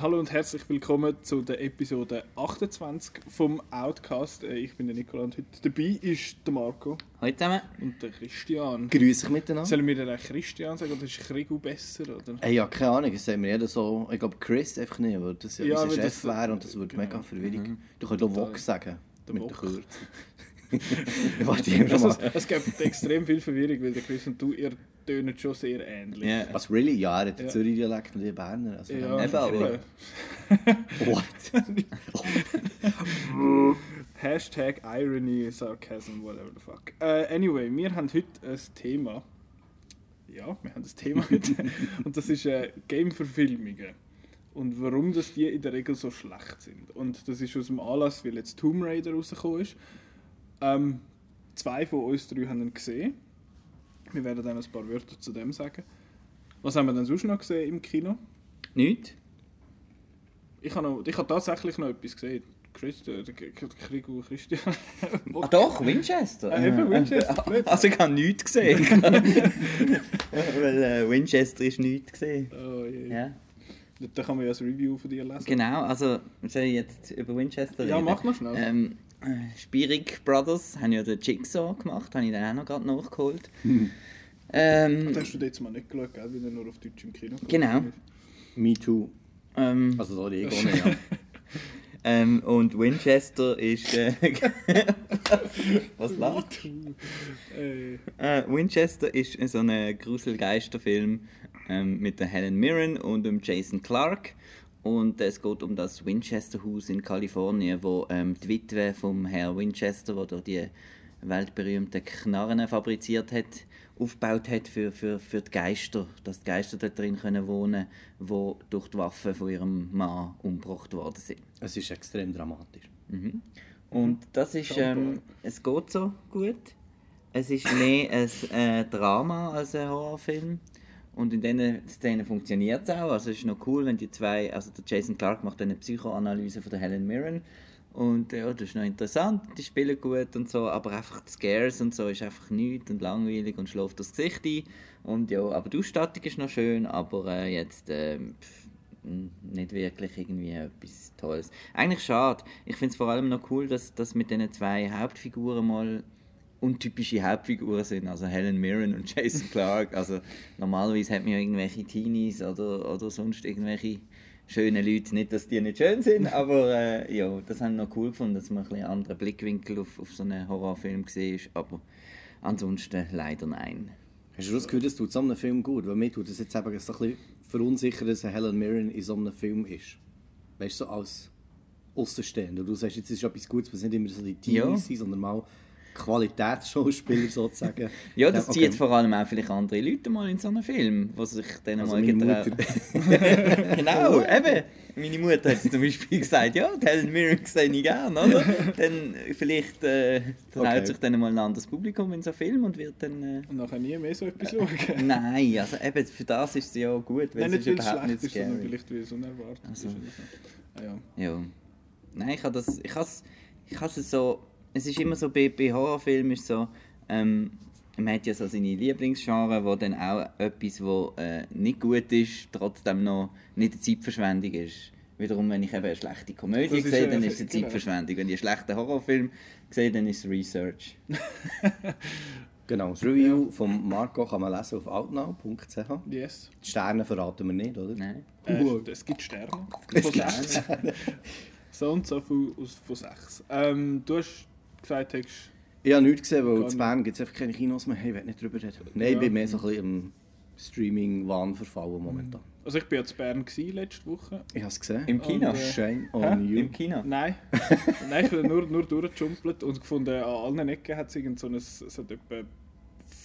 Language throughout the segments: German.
Hallo und herzlich willkommen zu der Episode 28 vom Outcast. Äh, Ich bin der Nicola und heute dabei ist der Marco Hallo zusammen. und der Christian. Grüß dich miteinander. Sollen wir eigentlich Christian sagen oder ist Krigu besser? Oder? Hey, ja, keine Ahnung, das sagt mir jeder so. Ich glaube, Chris einfach nicht, weil das ja, Ja, unser Chef wäre und das würde genau. mega verwirrung. Du könntest auch. Vox sagen. Der mit Vox. der Kürze. ich warte immer Also, es, es gibt extrem viel Verwirrung, weil der Chris und du, ihr tönen schon sehr ähnlich. Ja. Was, really? Ja, er hat den Ja. Zürich-Dialekt und die Berner. Also, Ja, Eben, aber-. What? Hashtag Irony, Sarcasm, whatever the fuck. Äh, anyway, wir haben heute ein Thema. Ja, wir haben ein Thema heute. Und das ist äh, Game-Verfilmungen. Und warum das die in der Regel so schlecht sind. Und das ist aus dem Anlass, weil jetzt Tomb Raider rausgekommen ist. Ähm, zwei von uns drei haben ihn gesehen. Wir werden dann ein paar Wörter zu dem sagen. Was haben wir denn sonst noch gesehen im Kino? Nicht? Ich habe, noch, ich habe tatsächlich noch etwas gesehen. Chris, der, der, der Krieg und Christian. Ah doch, Winchester. Ah, eben, Winchester, blöd. Also ich habe nichts gesehen. Weil äh, Winchester ist nichts gesehen. Oh, je. Ja. Da kann man ja ein Review von dir lesen. Genau, also soll ich jetzt über Winchester Ja, reden? mach mal schnell. Ähm, äh, Spierig Brothers haben ja den Jigsaw gemacht, habe ich dann auch noch gerade nachgeholt. ähm, Das hast du jetzt mal nicht geschaut, gell? weil er nur auf Deutsch im Kino kommt. Genau. Me too. ähm, Also, sorry, ich auch nicht. Ja. ähm, und Winchester ist... Äh, was lacht? Äh, Äh, Winchester ist so ein Gruselgeisterfilm ähm, mit der Helen Mirren und dem Jason Clark. Und es geht um das Winchester Haus in Kalifornien, wo ähm, die Witwe vom Herr Winchester, der dort die weltberühmten Knarren fabriziert hat, aufgebaut hat für, für, für die Geister, dass die Geister dort drin können wohnen können, die durch die Waffen von ihrem Mann umgebracht worden sind. Es ist extrem dramatisch. Und das ist, ähm, es geht so gut. Es ist mehr ein äh, Drama als ein Horrorfilm. Und in diesen Szenen funktioniert es auch. Also es ist noch cool, wenn die zwei, also der Jason Clark macht eine Psychoanalyse von der Helen Mirren. Und ja, das ist noch interessant, die spielen gut und so, aber einfach die Scares und so ist einfach nichts und langweilig und schläft das Gesicht ein. Und ja, aber die Ausstattung ist noch schön, aber äh, jetzt ähm, pff, nicht wirklich irgendwie etwas Tolles. Eigentlich schade. Ich finde es vor allem noch cool, dass, dass mit diesen zwei Hauptfiguren mal untypische Hauptfiguren sind, also Helen Mirren und Jason Clark. Also normalerweise hat man ja irgendwelche Teenies oder, oder sonst irgendwelche schöne Leute. Nicht, dass die nicht schön sind, aber äh, ja, das haben wir noch cool gefunden, dass man ein bisschen anderen Blickwinkel auf, auf so einen Horrorfilm gesehen aber ansonsten leider nein. Hast du das Gefühl, das tut so einem Film gut? Weil mir tut das jetzt eben ein bisschen verunsichern, dass Helen Mirren in so einem Film ist. Weißt du, so als Außenstehender. Du sagst, jetzt ist etwas Gutes, was nicht immer so die Teenies Ja. sind, sondern mal Qualitätsschauspieler sozusagen. Ja, das okay. zieht vor allem auch vielleicht andere Leute mal in so einen Film, die sich dann Also mal. Mutter. genau, eben. Meine Mutter hat zum Beispiel gesagt, ja, die Helen Mirren sehe ich gerne, oder? Dann vielleicht äh, traut Okay. sich dann mal ein anderes Publikum in so einen Film und wird dann... Äh, und nachher nie mehr so etwas schauen. Nein, also eben, für das ist sie ja gut, weil Nein, es nicht ist es überhaupt schlecht nicht ist, sondern scary. vielleicht weil es unerwartet Also. ist. Ah, ja. Ja. Nein, ich habe das. Ich has, ich has es so. Es ist immer so bei, bei Horrorfilmen ist so. Ähm, man hat ja so seine Lieblingsgenre, wo dann auch etwas, wo äh, nicht gut ist, trotzdem noch nicht eine Zeitverschwendung ist. Wiederum, wenn ich eben eine schlechte Komödie Das sehe, dann ist es eine genau. Zeitverschwendung. Wenn ich einen schlechten Horrorfilm sehe, dann ist es Research. Genau, das Review von Marco kann man lesen auf outnow.ch. Yes. Die Sterne verraten wir nicht, oder? Nein. Äh, es gibt Sterne. Es gibt sechs. so und so viel aus, von sechs. Ähm, du hast gesagt, hast, Ich habe nichts gesehen, weil in Bern gibt es einfach keine Kinos mehr. Ich will nicht drüber reden. Nein, ich bin mehr so ein bisschen im Streaming-Wahn verfallen momentan. also ich war ja zu Bern gewesen, letzte Woche. Ich habe es gesehen. Im Kino? Und, äh, Shame Hä? on you. Im Kino? Nein, Nein ich bin nur, nur durchgejumpelt und gefunden, an allen Ecken hat es irgend so ein, es hat etwa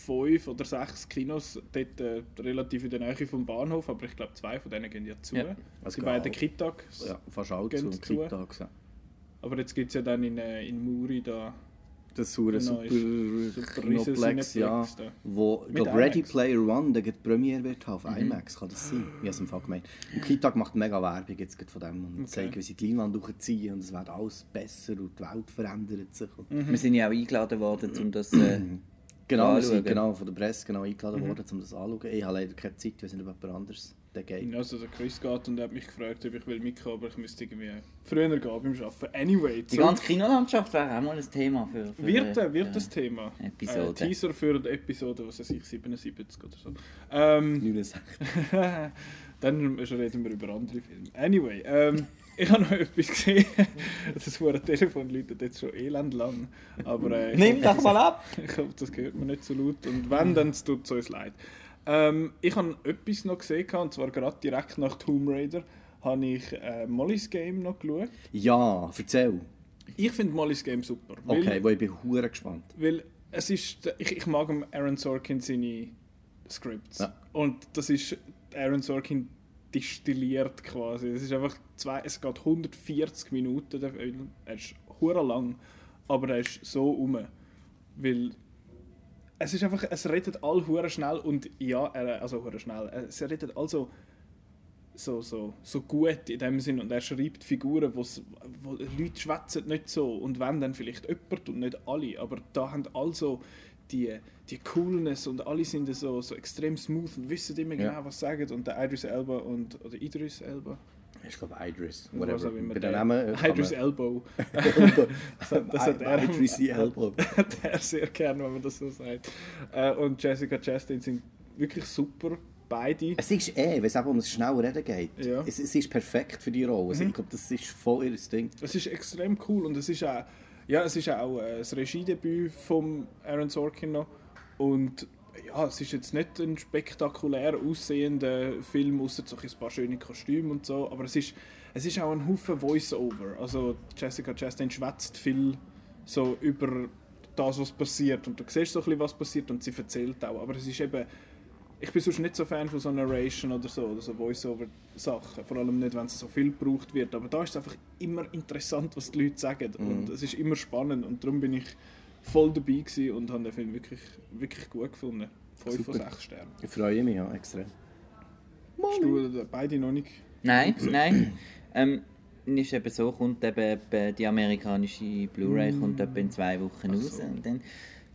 fünf oder sechs Kinos dort äh, relativ in der Nähe vom Bahnhof, aber ich glaube zwei von denen gehen ja zu. Ja. Es Die beiden. Kittags. Ja, fast alle zu. zu. Kittags, ja. Aber jetzt gibt es ja dann in, äh, in Muri da. Das ist ein super, Genau, super Kinoplex, ja. Da. Wo, ich glaube, Ready. Player One, der geht die Premiere wird auf IMAX, kann das sein? Ich habe es im Fall gemeint. Und Kitag macht mega Werbung jetzt von dem und Okay. zeigt, wie sie die Leinwand durchziehen und es wird alles besser und die Welt verändert sich. Und Wir sind ja auch eingeladen worden, um das. Äh, Genau, wir sind genau von der Presse genau eingeladen worden, um das anzuschauen. Ich habe leider keine Zeit, wir sind über jemand anderes der geht. Also der Chris geht und er hat mich gefragt, ob ich will mitkommen, aber ich müsste irgendwie früher gehen beim Arbeiten. Anyway, Die ganze Kinolandschaft wäre auch mal ein Thema für, für wird, äh, wird äh, das Thema. Episode. Äh, Teaser für die Episode, was weiß ich, 77 oder so. Ähm, 69. dann reden wir über andere Filme. Anyway, ähm, ich habe noch etwas gesehen. Das wurde Telefon läutet jetzt schon elend lang. Aber äh, Nimm doch mal ab! Ich hoffe, das hört man nicht so laut. Und wenn, dann tut es uns leid. Ähm, ich habe etwas noch gesehen, und zwar gerade direkt nach Tomb Raider, habe ich äh, Molly's Game noch geschaut. Ja, erzähl. Ich finde Molly's Game super. Weil, Okay, wo ich bin hure gespannt. weil es ist, ich, ich mag Aaron Sorkin seine Scripts. Ja. Und das ist Aaron Sorkin distilliert quasi. Es ist einfach zwei, es geht 140 Minuten, der Film. Er ist hure lang, aber er ist so um. Weil es ist einfach, es redet all hure schnell und ja, also hure schnell. Es redet also so, so, so gut in dem Sinn und er schreibt Figuren, wo's, wo Leute schwätzen nicht so und wenn dann vielleicht jemand und nicht alle, aber da haben also die, die Coolness und alle sind so, so extrem smooth und wissen immer genau, Ja. was sie sagen und der Idris Elba und, oder Idris Elba, Ich glaube Idris. Whatever. Bei der, kann Idris Elbow, das hat, er, Idris Elbow. hat er sehr gern, wenn man das so sagt. Äh, und Jessica Chastain sind wirklich super, beide. Es ist eh, wenn es eben um das schnelle Reden geht. Ja. Mhm. Es, es ist perfekt für die Rolle. Also Ich glaube, das ist voll ihr Ding. Es ist extrem cool und es ist auch, ja, es ist auch äh, das Regiedebüt von Aaron Sorkin noch. und ja, es ist jetzt nicht ein spektakulär aussehender Film, außer so ein paar schöne Kostüme und so, aber es ist, es ist auch ein Haufen Voice-Over. Also Jessica Chastain schwätzt viel so über das, was passiert und du siehst so ein bisschen, was passiert und sie erzählt auch, aber es ist eben ich bin sonst nicht so Fan von so Narration oder so, oder so Voice-Over-Sachen. Vor allem nicht, wenn es so viel gebraucht wird. Aber da ist es einfach immer interessant, was die Leute sagen. Und es ist immer spannend. Und darum bin ich voll dabei gewesen und habe den Film wirklich, wirklich gut gefunden. 5 von Super. 6 Sternen. Ich freue mich ja extrem. Hast du beide noch nicht? Nein, nein. Ähm, ist eben so, kommt eben die amerikanische Blu-ray kommt etwa in zwei Wochen raus. Und dann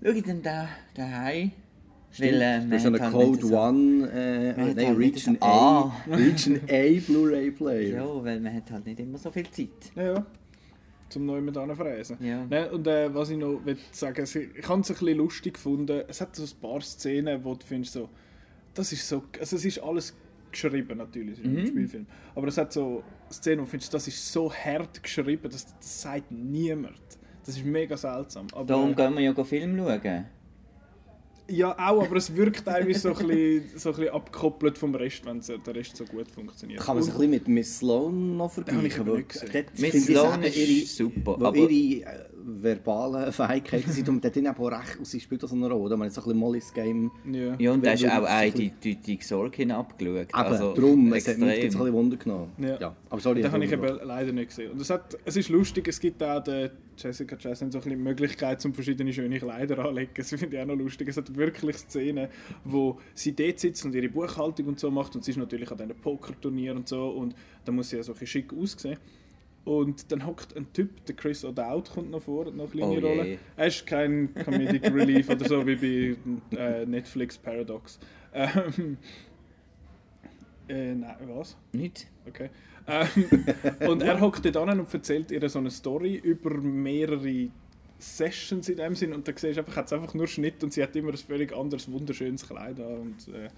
schaue ich dann da daheim. Weil, äh, du hast einen Code so- One, äh, nein, halt Region so- A, Ah. Region A Blu-ray Player. Ja, weil man hat halt nicht immer so viel Zeit. Ja, ja. Zum neuen mit fräsen. Ja. Ne, und äh, was ich noch will sagen ich habe es ein bisschen lustig gefunden. Es hat so ein paar Szenen, wo du findest, so, das ist so, also es ist alles geschrieben natürlich, ist Mhm. Spielfilm. Aber es hat so Szenen, wo du findest, das ist so hart geschrieben, das, das sagt niemand. Das ist mega seltsam. Aber, Darum gehen wir ja Film schauen. Ja, auch, aber es wirkt teilweise so ein bisschen, so ein bisschen abgekoppelt vom Rest, wenn so- der Rest so gut funktioniert. Kann man sich ein bisschen mit Miss Sloan noch habe ich vergleichen? nicht gesehen. dort Miss ich, Sloan ist super, weil aber- ihre äh, verbalen Fähigkeiten sind und dort auch recht, und sie spielt so eine Rolle. oder? Man hat so ein bisschen Molly's Game. ja. Ja, und da ist auch weil- eindeutig Sorkin abgeschaut. Aber also, darum, es hat mich extrem. jetzt ein bisschen Wunder genommen. Ja. Aber sorry, Den habe ich eben leider nicht gesehen. Und es, hat, es ist lustig, es gibt auch der Jessica Chastain so ein bisschen die Möglichkeit, um verschiedene schöne Kleider anzulegen. Das finde ich auch noch lustig. Es hat wirklich Szenen, wo sie dort sitzt und ihre Buchhaltung und so macht und sie ist natürlich an diesen Pokerturnier und so und da muss sie ja so ein schick aussehen. Und dann hockt ein Typ, der Chris O'Dowd kommt noch vor, hat noch eine kleine Oh je. Rolle. Er ist kein Comedic Relief oder so wie bei äh, Netflix Paradox. Ähm, äh, nein, was? Nicht? Okay. Ähm, und er hockt dort an und erzählt ihr so eine Story über mehrere Sessions in dem Sinn und da siehst du einfach, hat einfach nur Schnitt und sie hat immer ein völlig anderes, wunderschönes Kleid an und äh,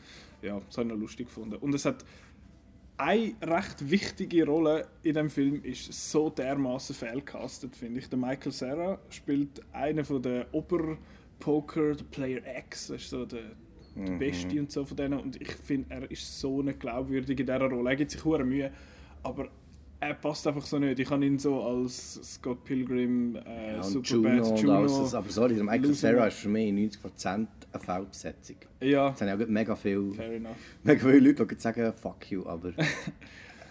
ja, das habe ich noch lustig gefunden. Und es hat eine recht wichtige Rolle in dem Film ist so dermaßen fehlcastet, finde ich. Der Michael Cera spielt einen von der Oberpoker, der Player X, das ist so der, der Beste und so von denen. Und ich finde, er ist so nicht glaubwürdig in dieser Rolle. Er gibt sich hure Mühe, aber er passt einfach so nicht. Ich habe ihn so als Scott Pilgrim, äh, Ja, Superbad, Juno, Juno. alles. Aber sorry, der Michael. Cera ist für mich 90% eine Fehlbesetzung. ja, Jetzt haben ja auch mega enough. mega viele Leute, die sagen, fuck you, aber...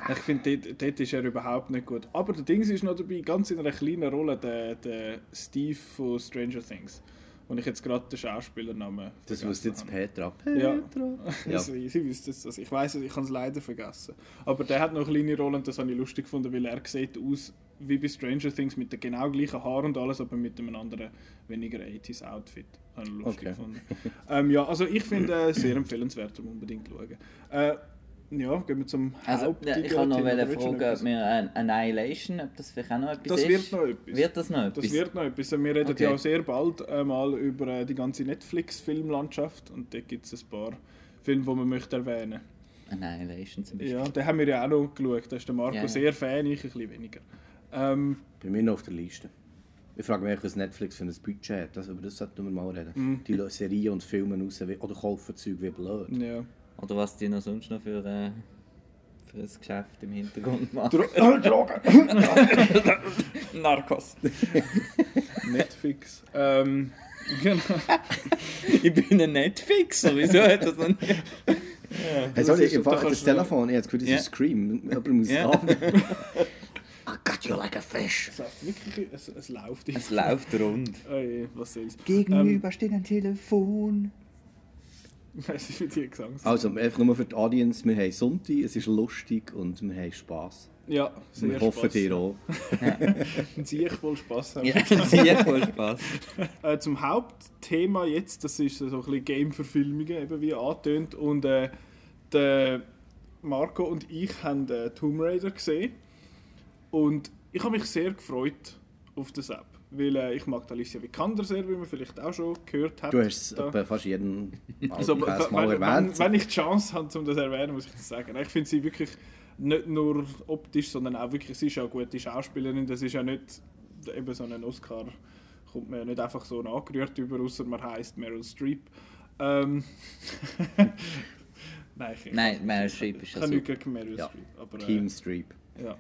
Ich finde, dort, dort ist er überhaupt nicht gut. Aber der Dings ist noch dabei, ganz in einer kleinen Rolle, der, der Steve von Stranger Things. Und ich jetzt gerade den Schauspielernamen Das wusste jetzt. Petra. Ja. Petra. Ja. Also, sie wüsste es. Also ich weiß es, ich habe es leider vergessen. Aber der hat noch eine kleine Rolle und das habe ich lustig gefunden, weil er sieht aus wie bei Stranger Things mit den genau gleichen Haaren und alles, aber mit einem anderen, weniger 80s Outfit. Habe ich lustig Okay. gefunden. ähm, ja, also ich finde äh, sehr empfehlenswert, um unbedingt zu schauen. Äh, ja, gehen wir zum Also, Haupt. ja, ich kann noch fragen, etwas? ob wir ein Annihilation, ob das vielleicht auch noch etwas Das ist. wird noch etwas. Wird das noch etwas? Das wird noch etwas. Wir reden Okay. ja auch sehr bald äh, mal über äh, die ganze Netflix-Filmlandschaft und da gibt es ein paar Filme, die man möchte erwähnen Annihilation zum Beispiel. Ja, den haben wir ja auch noch geschaut. Da ist der Marco Ja, ja. sehr Fan, ich ein bisschen weniger. Ähm, Bei mir noch auf der Liste. Ich frage mich, was Netflix für ein Budget hat. Das, über das sollten wir mal reden. Mhm. Die Serien und Filme raus wie- oder kaufen Zeug wie blöd. ja. Oder was die noch sonst noch für, äh, für ein Geschäft im Hintergrund machen. Drogen! Narcos. Netflix. Ähm, genau. ich bin ein Netflixer, wieso hat das noch nicht... Hey, sorry, ich da das Telefon, ich habe das Gefühl, das Ja. ist Scream. Jemand muss Ja. ja. I got you like a fish. Es läuft wirklich, es, es läuft. Es läuft rund. Ey, was soll's. Gegenüber steht ein Telefon. Was ist mit dir Gesangs? Also, einfach nur für die Audience, wir haben Sonntag, es ist lustig und wir haben Spass. Ja, sehr Wir hoffen dir auch. Und sie ich voll Spaß haben. Ja, sehr voll Spaß. Äh, zum Hauptthema jetzt, das ist so ein bisschen Game-Verfilmungen, eben wie angetönt. Und äh, der Marco und ich haben äh, Tomb Raider gesehen. Und ich habe mich sehr gefreut auf das App. Weil äh, ich mag Alicia Vikander sehr, wie man vielleicht auch schon gehört hat. Du hast es fast jeden Also, Podcast wenn, mal wenn, erwähnt. wenn ich die Chance habe, um das zu erwähnen, muss ich das sagen. Ich finde sie wirklich nicht nur optisch, sondern auch wirklich, sie ist ja eine gute Schauspielerin. Das ist ja nicht eben so ein Oscar, kommt man ja nicht einfach so angerührt über, außer man heißt Meryl Streep. Ähm, Nein, ich, Nein, Meryl Streep ist ich ja kann nichts super. gegen Meryl Ja. Streep. Aber, Team äh, Streep. Ja,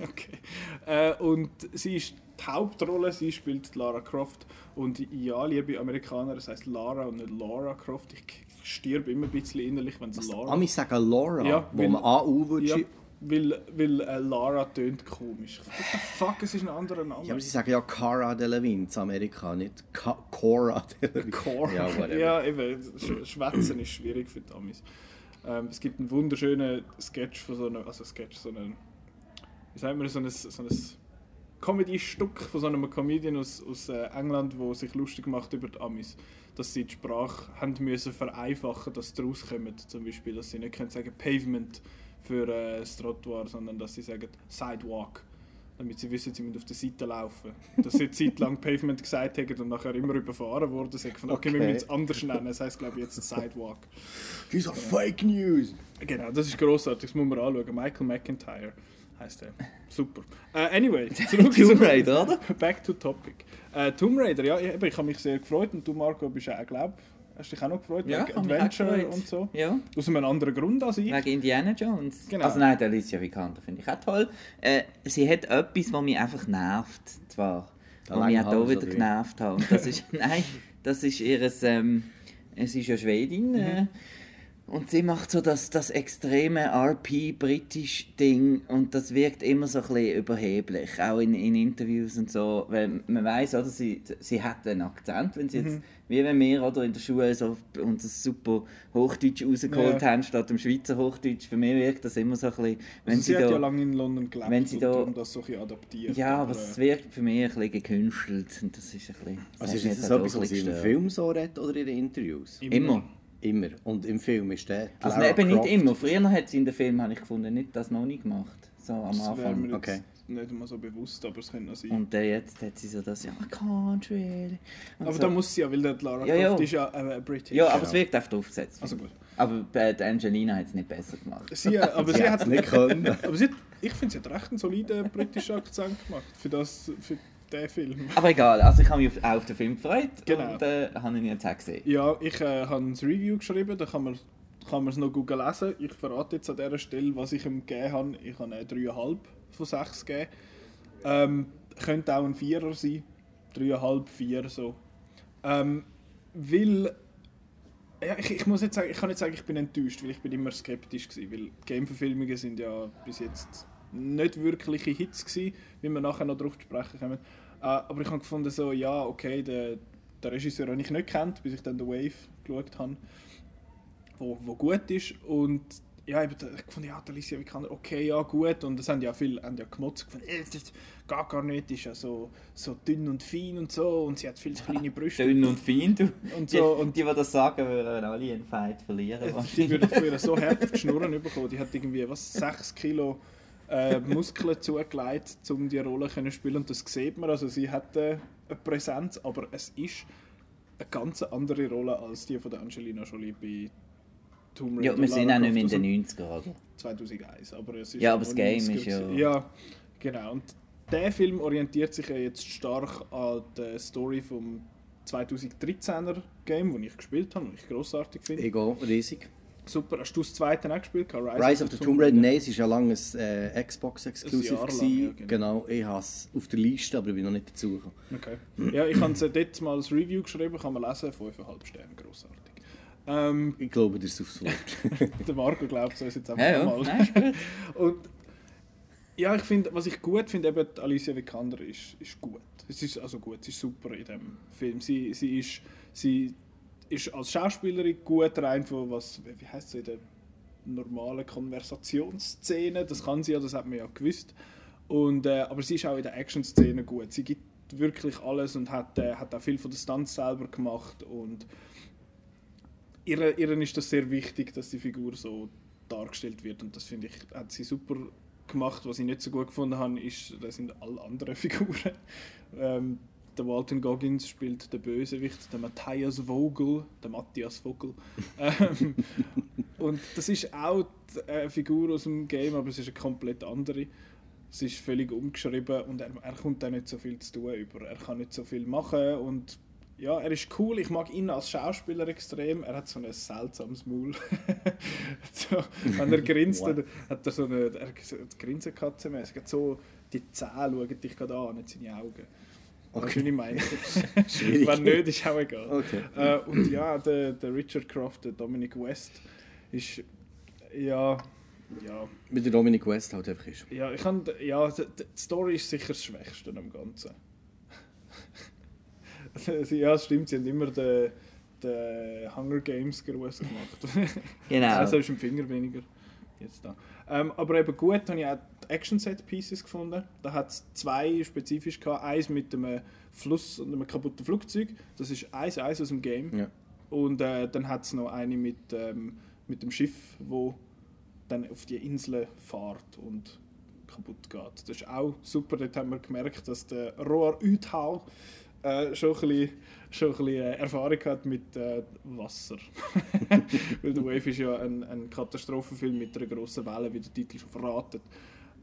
okay. Äh, und sie ist die Hauptrolle, sie spielt Lara Croft. Und ja, liebe Amerikaner, es heißt Lara und nicht Laura Croft. Ich stirbe immer ein bisschen innerlich, wenn es Lara Amis sagen Laura, Ja, wo weil- man AU würde Ja, weil, weil äh, Lara tönt komisch. What the fuck, es ist ein anderer Name. Ja, aber sie sagen ja Cara Delevingne in Amerika, nicht Ka Cora Delevingne. Core. Ja, whatever. Ja, eben, Sch Schwätzen ist schwierig für die Amis. Ähm, es gibt einen wunderschönen Sketch von so einem, also Sketch, so einen, wie sagt man, so ein, so ein Comedy-Stück von so einem Comedian aus, aus äh, England, wo sich lustig macht über die Amis. Dass sie die Sprache haben müssen vereinfachen, dass sie rauskommen. Zum Beispiel, dass sie nicht können sagen Pavement für äh, das Trottoir, sondern dass sie sagen Sidewalk. Damit sie wissen, sie müssen auf der Seite laufen. Dass sie eine Zeit lang Pavement gesagt haben und nachher immer überfahren worden sind. Von, okay, wir Okay. müssen es anders nennen. Das heisst, glaube ich, jetzt Sidewalk. Diese Fake News. Genau, das ist grossartig, das muss man anschauen. Michael McIntyre heißt er. Super. Äh, anyway, zurück Tomb Raider, oder? Back to topic. Äh, Tomb Raider, ja, ich, ich habe mich sehr gefreut und du, Marco, bist auch, glaube hast dich auch noch gefreut Ja, wegen Adventure und so. Ja, Aus einem anderen Grund als ich. wegen Indiana Jones. Genau. Also nein, die Alicia Vikander finde ich auch toll. Äh, sie hat etwas, was mich einfach nervt, zwar. Der Was mich auch hier wieder genervt hat. Das ist, nein, das ist ihres, ähm, es ist ja Schwedin. Äh, und sie macht so das, das extreme RP-britisch-Ding und das wirkt immer so ein bisschen überheblich, auch in, in Interviews und so. Weil man weiß oder, sie, sie hat einen Akzent, wenn sie jetzt, wie wenn wir oder in der Schule so unser super Hochdeutsch rausgeholt Ja. haben, statt dem Schweizer Hochdeutsch. Für mich wirkt das immer so ein bisschen, wenn Also sie, sie, hat da... ja lange in London gelebt wenn sie und da- darum das so ein bisschen adaptiert. ja, aber es wirkt für mich ein bisschen gekünstelt und das ist ein bisschen... Also ist das etwas, ein was sie im. Film so redet oder in den Interviews? Immer. Immer. Und im Film ist der. Also Lara eben nicht Croft. immer. Früher hat sie in den Filmen, habe ich gefunden, nicht das noch nicht gemacht. So am das Anfang. mir jetzt Okay. nicht immer so bewusst, aber es könnte noch sein. Und äh, jetzt hat sie so das, ja, I can't really. Und aber so. da muss sie ja, weil der Lara Ja, ja. Croft ist ja äh, British. Ja, aber Genau. es wirkt einfach aufgesetzt. Also gut. Aber bei der Angelina hat es nicht besser gemacht. Sie, äh, aber Sie sie hat hat es nicht können. Aber sie hat, ich finde, sie hat recht einen soliden britischen Akzent gemacht für, das, für den Film. Aber egal, also ich habe mich auf, auch auf den Film gefreut Genau. und äh, habe ihn jetzt auch gesehen. Ja, ich äh, habe ein Review geschrieben, da kann man kann man es noch gut lesen. Ich verrate jetzt an dieser Stelle, was ich ihm gegeben habe. Ich habe eine 3,5 von 6 gegeben. Ähm, könnte auch ein 4er sein. 3,5, 4 so. Ähm, weil... Ja, ich, ich muss jetzt sagen, ich kann nicht sagen, ich bin enttäuscht, weil ich bin immer skeptisch gewesen, weil Game-Verfilmungen sind ja bis jetzt nicht wirkliche Hits gewesen, wie wir nachher noch darauf zu sprechen kommen. Äh, aber ich habe gefunden so, ja, okay, der, der Regisseur, den ich nicht kennt, bis ich dann The Wave geschaut habe, wo, wo gut ist und ja, ich fand, ja, die Alicia Vikander, okay, ja, gut. Und das haben ja viele haben ja gemotzt, gefunden, äh, das geht gar nicht, die ist ja so, so dünn und fein und so und sie hat viel zu kleine Brüste. Dünn und fein, du. Und Die, so, und die, die das sagen, würden alle einen Fight verlieren. Äh, Die wahrscheinlich. würde von ihr so hart auf die Schnurren bekommen. Die hat irgendwie was, 6 Kilo äh, Muskeln zugelegt, um die Rolle zu spielen. Und das sieht man. Also sie hat äh, eine Präsenz, aber es ist eine ganz andere Rolle als die von der Angelina Jolie bei Tomb Raider. Ja, wir sind auch nicht mehr in den 90er, oder? 2001. Aber es ist Ja, aber das Game 90er ist ja- gewesen. Ja, genau. Und der Film orientiert sich ja jetzt stark an der Story vom 2013er Game, das ich gespielt habe, das ich grossartig finde. Ego, riesig. Super, hast du das zweite auch gespielt? gehabt? Rise of the Tomb Raider, nein, es war ja lange ein äh, Xbox Exclusive. Ein Jahr lang, gewesen. ja, genau. genau. ich habe es auf der Liste, aber ich bin noch nicht dazu gekommen. Okay. Ja, ich habe es dort mal als Review geschrieben, kann man lesen, 5,5 Sterne, grossartig. Ähm, Ich glaube, das ist aufs Wort. der Marco glaubt es jetzt einfach Ja, ja. mal. Nein. Und ja, ich finde, was ich gut finde, eben Alicia Vikander ist, ist gut. Es ist also gut, sie ist super in dem Film. Sie, sie, ist, sie ist als Schauspielerin gut rein von was, wie heißt es in der normalen Konversationsszene, das kann sie ja, das hat man ja gewusst. Und, äh, aber sie ist auch in der Action-Szene gut. Sie gibt wirklich alles und hat, äh, hat auch viel von den Stunts selber gemacht und ihr, ihr ist das sehr wichtig, dass die Figur so dargestellt wird und das finde ich, hat sie super gemacht. Was ich nicht so gut gefunden habe, ist, das sind alle anderen Figuren. Ähm, der Walton Goggins spielt den Bösewicht, der Matthias Vogel, der Matthias Vogel. ähm, und das ist auch die, äh, Figur aus dem Game, aber es ist eine komplett andere. Es ist völlig umgeschrieben und er, er kommt da nicht so viel zu tun über. Er kann nicht so viel machen und ja, er ist cool. Ich mag ihn als Schauspieler extrem. Er hat so ein seltsames Maul. so, wenn er grinst, dann hat er so eine, er hat so eine Grinsenkatze-mäßig. Er hat So, die Zähne schauen dich gerade an, nicht seine Augen. Okay. Ich meine. Schwierig. Wenn nicht, ist auch egal. Okay. Äh, und ja, der, der Richard Croft, der Dominic West, ist ja, ja, Wie der Dominic West halt einfach ist. ja, ich kann, ja, die, die Story ist sicher das Schwächste am Ganzen. Ja, es stimmt, sie haben immer den, den Hunger Games Gruß gemacht. Genau. Also ist im Finger weniger. Jetzt da. Ähm, aber eben gut, habe ich auch die Action Set Pieces gefunden. Da hat es zwei spezifisch gehabt. Eins mit einem Fluss und einem kaputten Flugzeug. Das ist eins, eins aus dem Game. Ja. Und äh, dann hat es noch eine mit, ähm, mit dem Schiff, wo dann auf die Insel fährt und kaputt geht. Das ist auch super. Dort haben wir gemerkt, dass der Roar Uthau äh, schon ein bisschen, schon ein bisschen äh, Erfahrung hat mit äh, Wasser. Weil The Wave ist ja ein, ein Katastrophenfilm mit einer grossen Welle, wie der Titel schon verratet.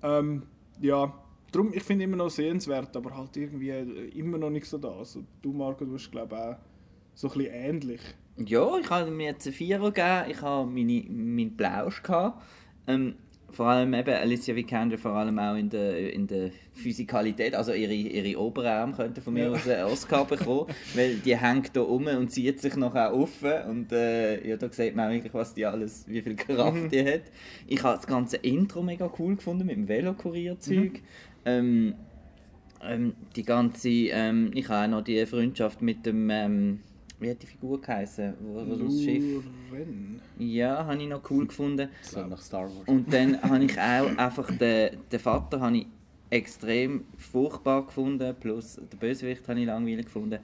Ähm, ja, darum, ich finde immer noch sehenswert, aber halt irgendwie äh, immer noch nicht so da. Also, du, Marco, du hast glaube ich auch so ein bisschen ähnlich. Ja, ich habe mir jetzt einen Vierer gegeben, ich habe meine, meinen Plausch gehabt. Ähm, vor allem eben Alicia Vikander, vor allem auch in der, in der Physikalität, also ihre, ihre Oberarme könnten von mir Ja. aus einen Oscar bekommen, weil die hängt da um und zieht sich nachher auf und äh, ja, da sieht man auch wirklich, was die alles, wie viel Kraft die hat. Ich habe das ganze Intro mega cool gefunden mit dem Velokurierzeug. Ähm, ähm, die ganze, ähm, ich habe auch noch die Freundschaft mit dem, ähm, wie hat die Figur geheißen, wo, wo das Schiff, ja, habe ich noch cool gefunden. So nach Star Wars. Und dann habe ich auch einfach den, den Vater habe ich extrem furchtbar gefunden, plus den Bösewicht habe ich langweilig gefunden.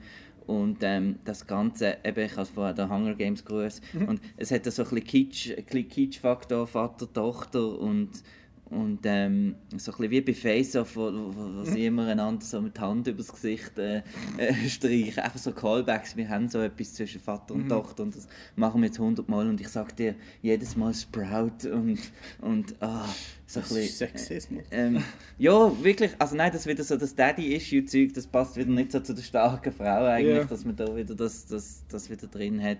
Und ähm, das Ganze, eben, ich habe es vorher den Hunger Games grüß und es hat so ein bisschen Kitsch, ein bisschen Kitsch-Faktor, Vater, Tochter und, und ähm, so ein wie bei Face-Off, wo, wo, wo sie immer einander so mit der Hand übers Gesicht äh, äh, streichen. Einfach so Callbacks, wir haben so etwas zwischen Vater und Tochter und das machen wir jetzt hundertmal und ich sage dir jedes Mal Sprout und, und ah, so ein Das ist bisschen... Sexismus. Ähm, ja, wirklich. Also nein, das wieder so das Daddy-Issue-Zeug, das passt wieder nicht so zu der starken Frau eigentlich, Ja. dass man da wieder das, das, das wieder drin hat.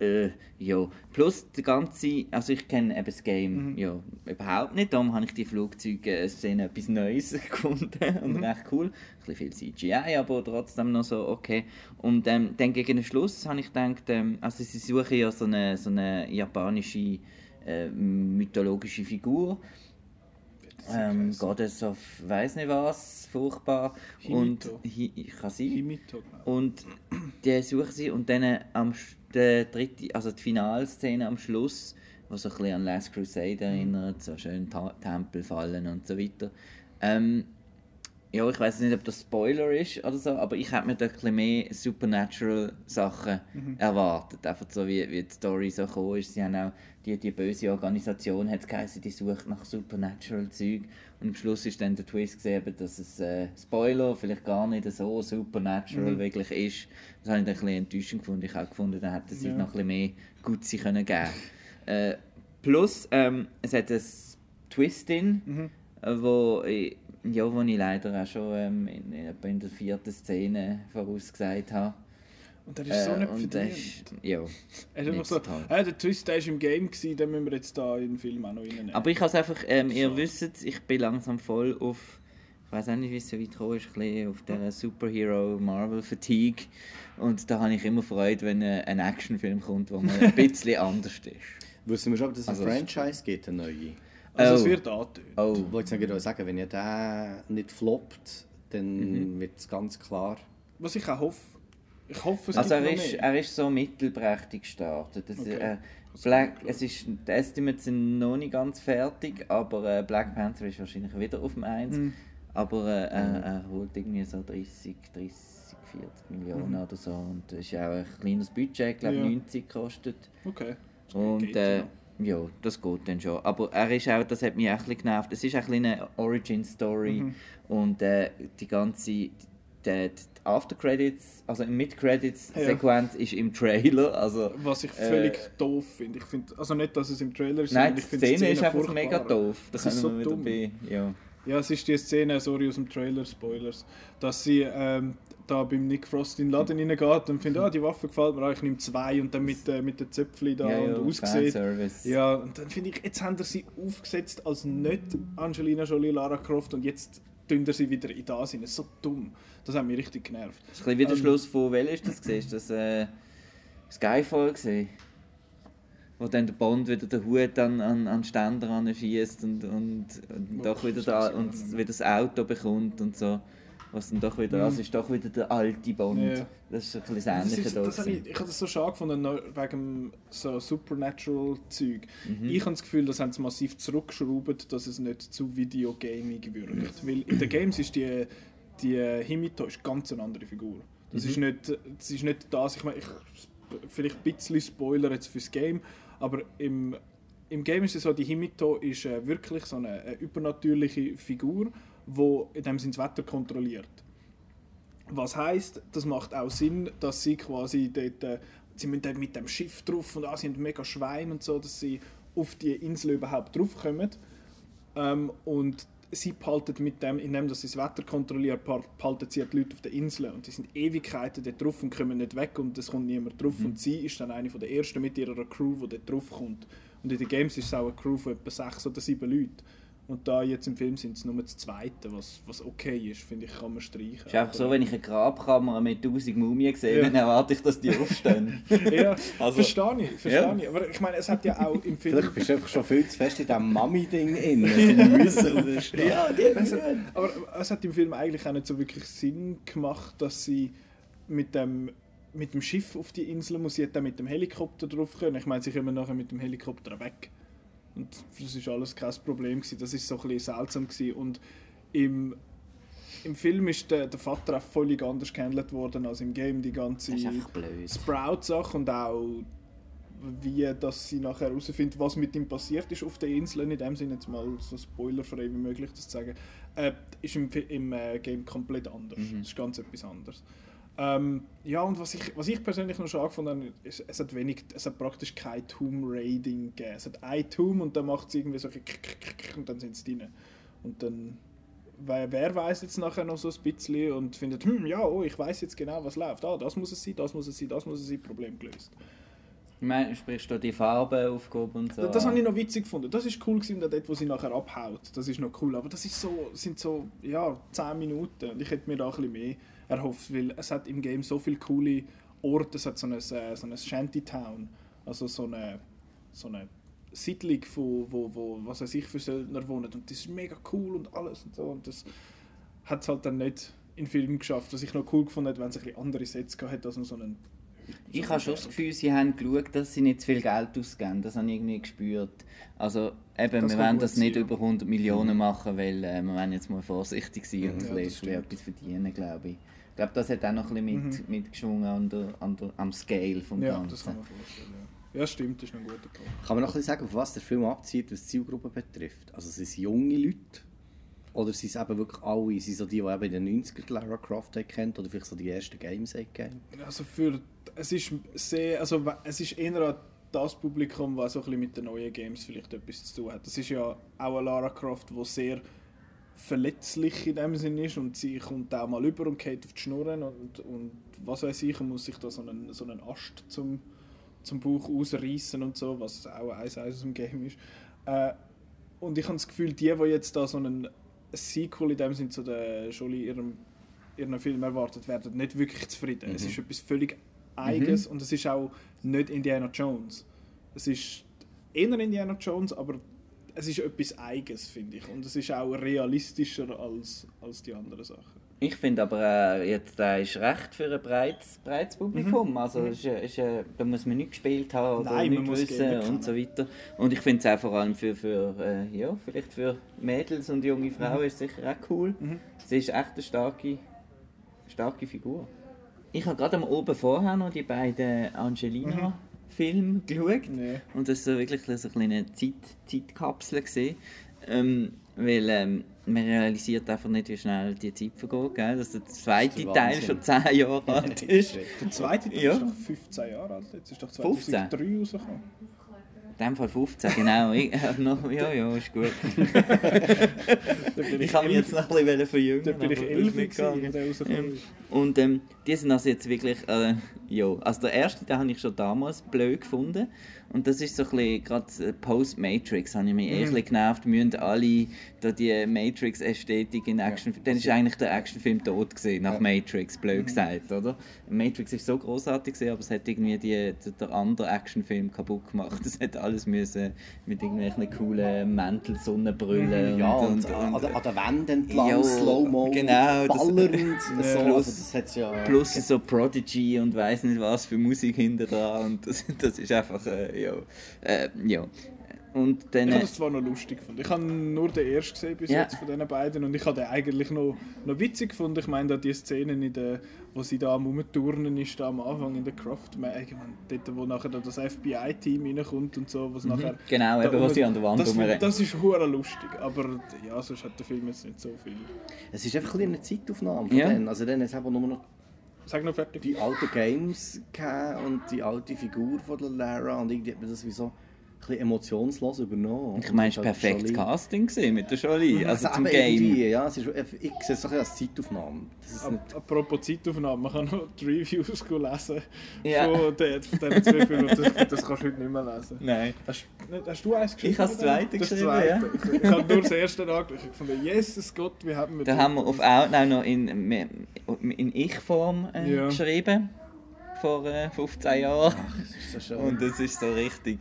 Äh, ja. Plus die ganze, also ich kenne eben das Game ja überhaupt nicht, darum habe ich die Flugzeuge-Szene etwas Neues gefunden und recht cool. Ein bisschen viel CGI, aber trotzdem noch so okay. Und ähm, dann gegen den Schluss habe ich gedacht, ähm, also sie suchen ja so eine, so eine japanische äh, mythologische Figur ähm, Goddess of weiß nicht was, furchtbar. Und Himito. hi, ich kann sie. Himito. Und die suchen sie und dann am der dritte, also die Finalszene am Schluss, was so ein bisschen an Last Crusade erinnert, so schön Ta Tempel fallen und so weiter. Ähm, ja, ich weiß nicht, ob das Spoiler ist oder so, aber ich hätte mir da ein bisschen mehr Supernatural-Sachen mhm. erwartet. Einfach so, wie, wie die Story so gekommen ist. Sie haben auch die, die böse Organisation, hat geheißen, die sucht nach Supernatural-Zeug. Und am Schluss ist dann der Twist gesehen, dass es äh, Spoiler vielleicht gar nicht so Supernatural mhm. wirklich ist. Das habe ich dann ein bisschen enttäuschend gefunden. Ich habe gefunden, da hätte sie ja. noch ein bisschen mehr Gutsi können geben äh, Plus, ähm, es hat ein Twist in, mhm. Äh, wo ich, ja, wo ich leider auch schon ähm, in, in, der vierten Szene vorausgesagt habe. Und der ist so äh, nicht verdient. Ist, ja, er ist einfach so, äh, der Twist der ist im Game, gewesen, den müssen wir jetzt da in den Film auch noch reinnehmen. Aber ich habe es einfach, ähm, ihr so. wisst ich bin langsam voll auf, ich weiß auch nicht, wie es so weit gekommen ist, ein auf der Superhero Marvel Fatigue. Und da habe ich immer Freude, wenn ein Actionfilm kommt, wo man ein bisschen anders ist. Wissen wir schon, ob es also, ein Franchise gibt, eine neue? Also oh. es wird angetönt. Oh. Ich wollte sagen, wenn ihr der nicht floppt, dann mhm. wird es ganz klar. Was ich auch hoffe, ich hoffe, es also er ist, er ist so mittelprächtig gestartet. Das, okay. äh, Black, es ist, die Estimates sind noch nicht ganz fertig, aber äh, Black Panther ist wahrscheinlich wieder auf dem 1. Mhm. Aber äh, mhm. er holt irgendwie so 30, 30 40 Millionen mhm. oder so. Und das ist auch ein kleines Budget, ich glaube ja. 90 kostet. Okay. Und äh, ja, das geht dann schon. Aber er ist auch, das hat mich auch ein bisschen genervt, es ist ein eine Origin-Story mhm. und äh, die ganze die, die After-Credits, also Mid-Credits-Sequenz ja. ist im Trailer. Also, Was ich völlig äh, doof finde. Ich find, also nicht, dass es im Trailer ist, Nein, die Szene, Szene, ist einfach mega doof. Da das ist so dumm. Bei, ja. ja, es ist die Szene, sorry, aus dem Trailer, Spoilers, dass sie ähm, da beim Nick Frost in den Laden reingeht und findet, ah, die Waffe gefällt mir, ich nehme zwei und dann mit, äh, mit den Zöpfchen da ja, und ja, aussieht. Ja, und dann finde ich, jetzt haben sie sie aufgesetzt als nicht Angelina Jolie, Lara Croft und jetzt tun sie wieder in das hin. So dumm. Das hat mich richtig genervt. Das ist ein bisschen wie der ähm, Schluss von welcher ist das gesehen? das äh, Skyfall gesehen? Wo dann der Bond wieder den Hut an, an, an Ständer schießt und, und, und, doch wieder da, und wieder das Auto bekommt und so was dann doch wieder, also ist doch wieder der alte Bond. Ja. Das ist ein bisschen das das ich, ich habe das so schade gefunden, wegen so Supernatural-Zeug. Mhm. Ich habe das Gefühl, das haben sie massiv zurückgeschraubt, dass es nicht zu Videogaming wirkt. Weil in den Games ist die, die Himito ist ganz eine andere Figur. Das, mhm. ist nicht, das ist nicht das, ich meine, ich, vielleicht ein bisschen Spoiler jetzt fürs Game, aber im, im Game ist es so, die Himito ist äh, wirklich so eine, eine übernatürliche Figur wo in dem Sinne das Wetter kontrolliert. Was heißt, das macht auch Sinn, dass sie quasi dort, äh, sie müssen dort mit dem Schiff drauf und ah, sie haben mega Schwein und so, dass sie auf die Insel überhaupt draufkommen. Ähm, und sie behalten mit dem, indem sie das Wetter kontrollieren, behalten sie die Leute auf der Insel und die sind Ewigkeiten dort drauf und kommen nicht weg und es kommt niemand drauf mhm. und sie ist dann eine von der ersten mit ihrer Crew, die dort drauf kommt. Und in den Games ist es auch eine Crew von etwa sechs oder sieben Leuten. Und da jetzt im Film sind es nur das Zweite, was, was okay ist, finde ich, kann man streichen. Es ist einfach so, wenn ich eine Grabkammer mit 1000 Mumien sehe, ja. dann erwarte ich, dass die aufstehen. ja, also, verstehe ich, verstehe ja. ich. Aber ich meine, es hat ja auch im Film... Vielleicht bist du einfach schon viel zu fest in diesem Mami-Ding in. Also ja, es hat, aber es hat im Film eigentlich auch nicht so wirklich Sinn gemacht, dass sie mit dem mit dem Schiff auf die Insel muss sie dann mit dem Helikopter drauf können. Ich meine, sie kommen nachher mit dem Helikopter weg. Und das ist alles kein Problem gewesen. Das ist so ein bisschen seltsam gewesen. Und im, im Film ist der, der Vater auch völlig anders gehandelt worden als im Game. Die ganze Sprout-Sache und auch wie dass sie nachher herausfindet, was mit ihm passiert ist auf der Insel, in dem Sinne jetzt mal so spoilerfrei wie möglich das zu sagen, äh, ist im, im äh, Game komplett anders. Mhm. Das ist ganz etwas anderes. Ähm, ja, und was ich, was ich persönlich noch schade fand, ist, es hat wenig, es hat praktisch kein Tomb-Raiding gegeben. Es hat ein Tomb und dann macht es irgendwie so und dann sind sie drin. Und dann, wer, wer weiß jetzt nachher noch so ein bisschen und findet, hm, ja, oh, ich weiß jetzt genau, was läuft. Ah, das muss es sein, das muss es sein, das muss es sein, Problem gelöst. Ich meine, sprichst du die Farbeaufgabe und so? Das, das habe ich noch witzig gefunden. Das ist cool gewesen, dort, wo sie nachher abhaut. Das ist noch cool. Aber das ist so, sind so, ja, 10 Minuten. Und ich hätte mir da ein bisschen mehr erhofft, weil es hat im Game so viele coole Orte, es hat so ein, äh, so ein Shantytown, also so eine, so eine Siedlung, wo, wo, wo was weiß ich für Söldner wohnen. Und das ist mega cool und alles und so. Und das hat es halt dann nicht in Film geschafft, was ich noch cool gefunden hätte, wenn es ein bisschen andere Sets gehabt hätte, als so einen Ich habe schon das Gefühl, sie haben geschaut, dass sie nicht zu viel Geld ausgeben. Das habe ich irgendwie gespürt. Also eben, Das wir wollen das nicht sein, ja. über 100 Millionen machen, weil äh, wir wollen jetzt mal vorsichtig sein und Ja, ein das bisschen stimmt. etwas verdienen, glaube ich. Ich glaube, das hat auch noch ein bisschen mit, mitgeschwungen an der, an der, am Scale vom Ja, Ganzen. das kann man vorstellen. Ja, ja stimmt, das ist ein guter Punkt. Kann man noch ein bisschen sagen, auf was der Film abzieht, was die Zielgruppe betrifft? Also sind es junge Leute? Oder sind es eben wirklich alle, sind so die, die eben in den 90ern Lara Croft haben kennt oder vielleicht so die ersten Games kennt? Also für, es ist sehr, also es ist eher das Publikum, das so ein bisschen mit den neuen Games vielleicht etwas zu tun hat. Das ist ja auch eine Lara Croft, die sehr verletzlich in dem Sinn ist und sie kommt auch mal über und geht auf die Schnurren und, und was weiß ich, und muss sich da so einen, so einen Ast zum, zum Bauch ausreißen und so, was auch eins aus dem Game ist. Äh, und ich habe das Gefühl, die, die jetzt da so einen Sequel in dem Sinn zu der Jolie ihrem ihren Film erwartet, werden nicht wirklich zufrieden. Es ist etwas völlig Eigenes und es ist auch nicht Indiana Jones. Es ist eher Indiana Jones, aber es ist etwas Eigenes, finde ich. Und es ist auch realistischer als, als die anderen Sachen. Ich finde aber, äh, jetzt, der ist recht für ein breites, breites Publikum. Also, ist, äh, ist, äh, da muss man nicht gespielt haben oder Nein, man nicht muss wissen und so weiter. Und ich finde es auch vor allem für, für äh, ja, vielleicht für Mädels und junge Frauen ist es sicher auch cool. Sie ist echt eine starke, starke Figur. Ich habe gerade am oben vorher noch die beiden Angelina-Filme geschaut. Nee. Und das war so wirklich so eine kleine Zeit, Zeitkapsel. Gewesen. Ähm, weil ähm, man realisiert einfach nicht, wie schnell die Zeit vergeht. Gell? Dass der zweite der Teil schon 10 Jahre alt ist. Der zweite Teil Ja. ist doch 15 Jahre alt. Jetzt ist doch 15? 2003 rausgekommen. In dem Fall 15, genau. Ich, äh, noch, ja, ja, ist gut. Ich habe mich jetzt noch ein bisschen verjüngen. Da bin ich aber das 11 ist nicht gewesen, gegangen. Ähm. Und ähm, die sind also jetzt wirklich, äh, ja, also der erste, den habe ich schon damals blöd gefunden. Und das ist so ein bisschen, gerade äh, Post-Matrix, habe ich mich eh ein bisschen genervt. Wir müssen alle da die Matrix-Ästhetik in Action... Dann ist eigentlich der Actionfilm tot gewesen, nach Matrix, blöd gesagt, oder? Matrix ist so großartig gewesen, aber es hat irgendwie die, der, der andere Actionfilm kaputt gemacht. Es hat alles müssen mit irgendwelchen coolen Mäntel, Sonnenbrillen Ja, und, und, an, und, der- an der Wand entlang, Ja, Slow-Mo, genau, das- ballernd. so, also das hat's ja... Plus so Prodigy und weiß nicht was für Musik hinter dran und das, das ist einfach, äh, ja, äh, ja. Und dann, Ich äh, habe das zwar noch lustig gefunden. Ich habe nur den ersten gesehen bis Ja. jetzt von diesen beiden und ich habe den eigentlich noch, noch witzig gefunden. Ich meine, da die Szenen, in der, wo sie da am Rumturnen ist, da am Anfang in der Craft, meine, dort, wo nachher da das FBI-Team reinkommt und so, was nachher... genau, eben, wo sie an der Wand das, rumrennen. das ist hure lustig, aber ja, sonst hat der Film jetzt nicht so viel. Es ist einfach ein bisschen eine Zeitaufnahme von Ja. denen. Also dann es eben nur noch Sag noch fertig. die alten Games und die alte Figur von der Lara und irgendwie hat man das wie so bisschen emotionslos übernommen. ich meine, es war perfektes Jolie- Casting mit der Jolie, also Also zum Game. Ja, es ist, ich sehe es so ein bisschen als Zeitaufnahme. Das ist nicht, Ap- Apropos Zeitaufnahme, man kann noch die Reviews lesen Ja. von, den, von diesen zwei Filmen. Das, das kannst du heute nicht mehr lesen. Nein. Hast, hast du eins geschrieben? Ich habe das zweite Das geschrieben, zweite. Ich, ich habe nur das erste angeschaut. Ich fand, Jesus Gott, wie haben wir Da haben wir auf Outnow noch in, in Ich-Form äh, Ja. geschrieben, vor äh, 15 Jahren. das ist so schön. Und das ist so richtig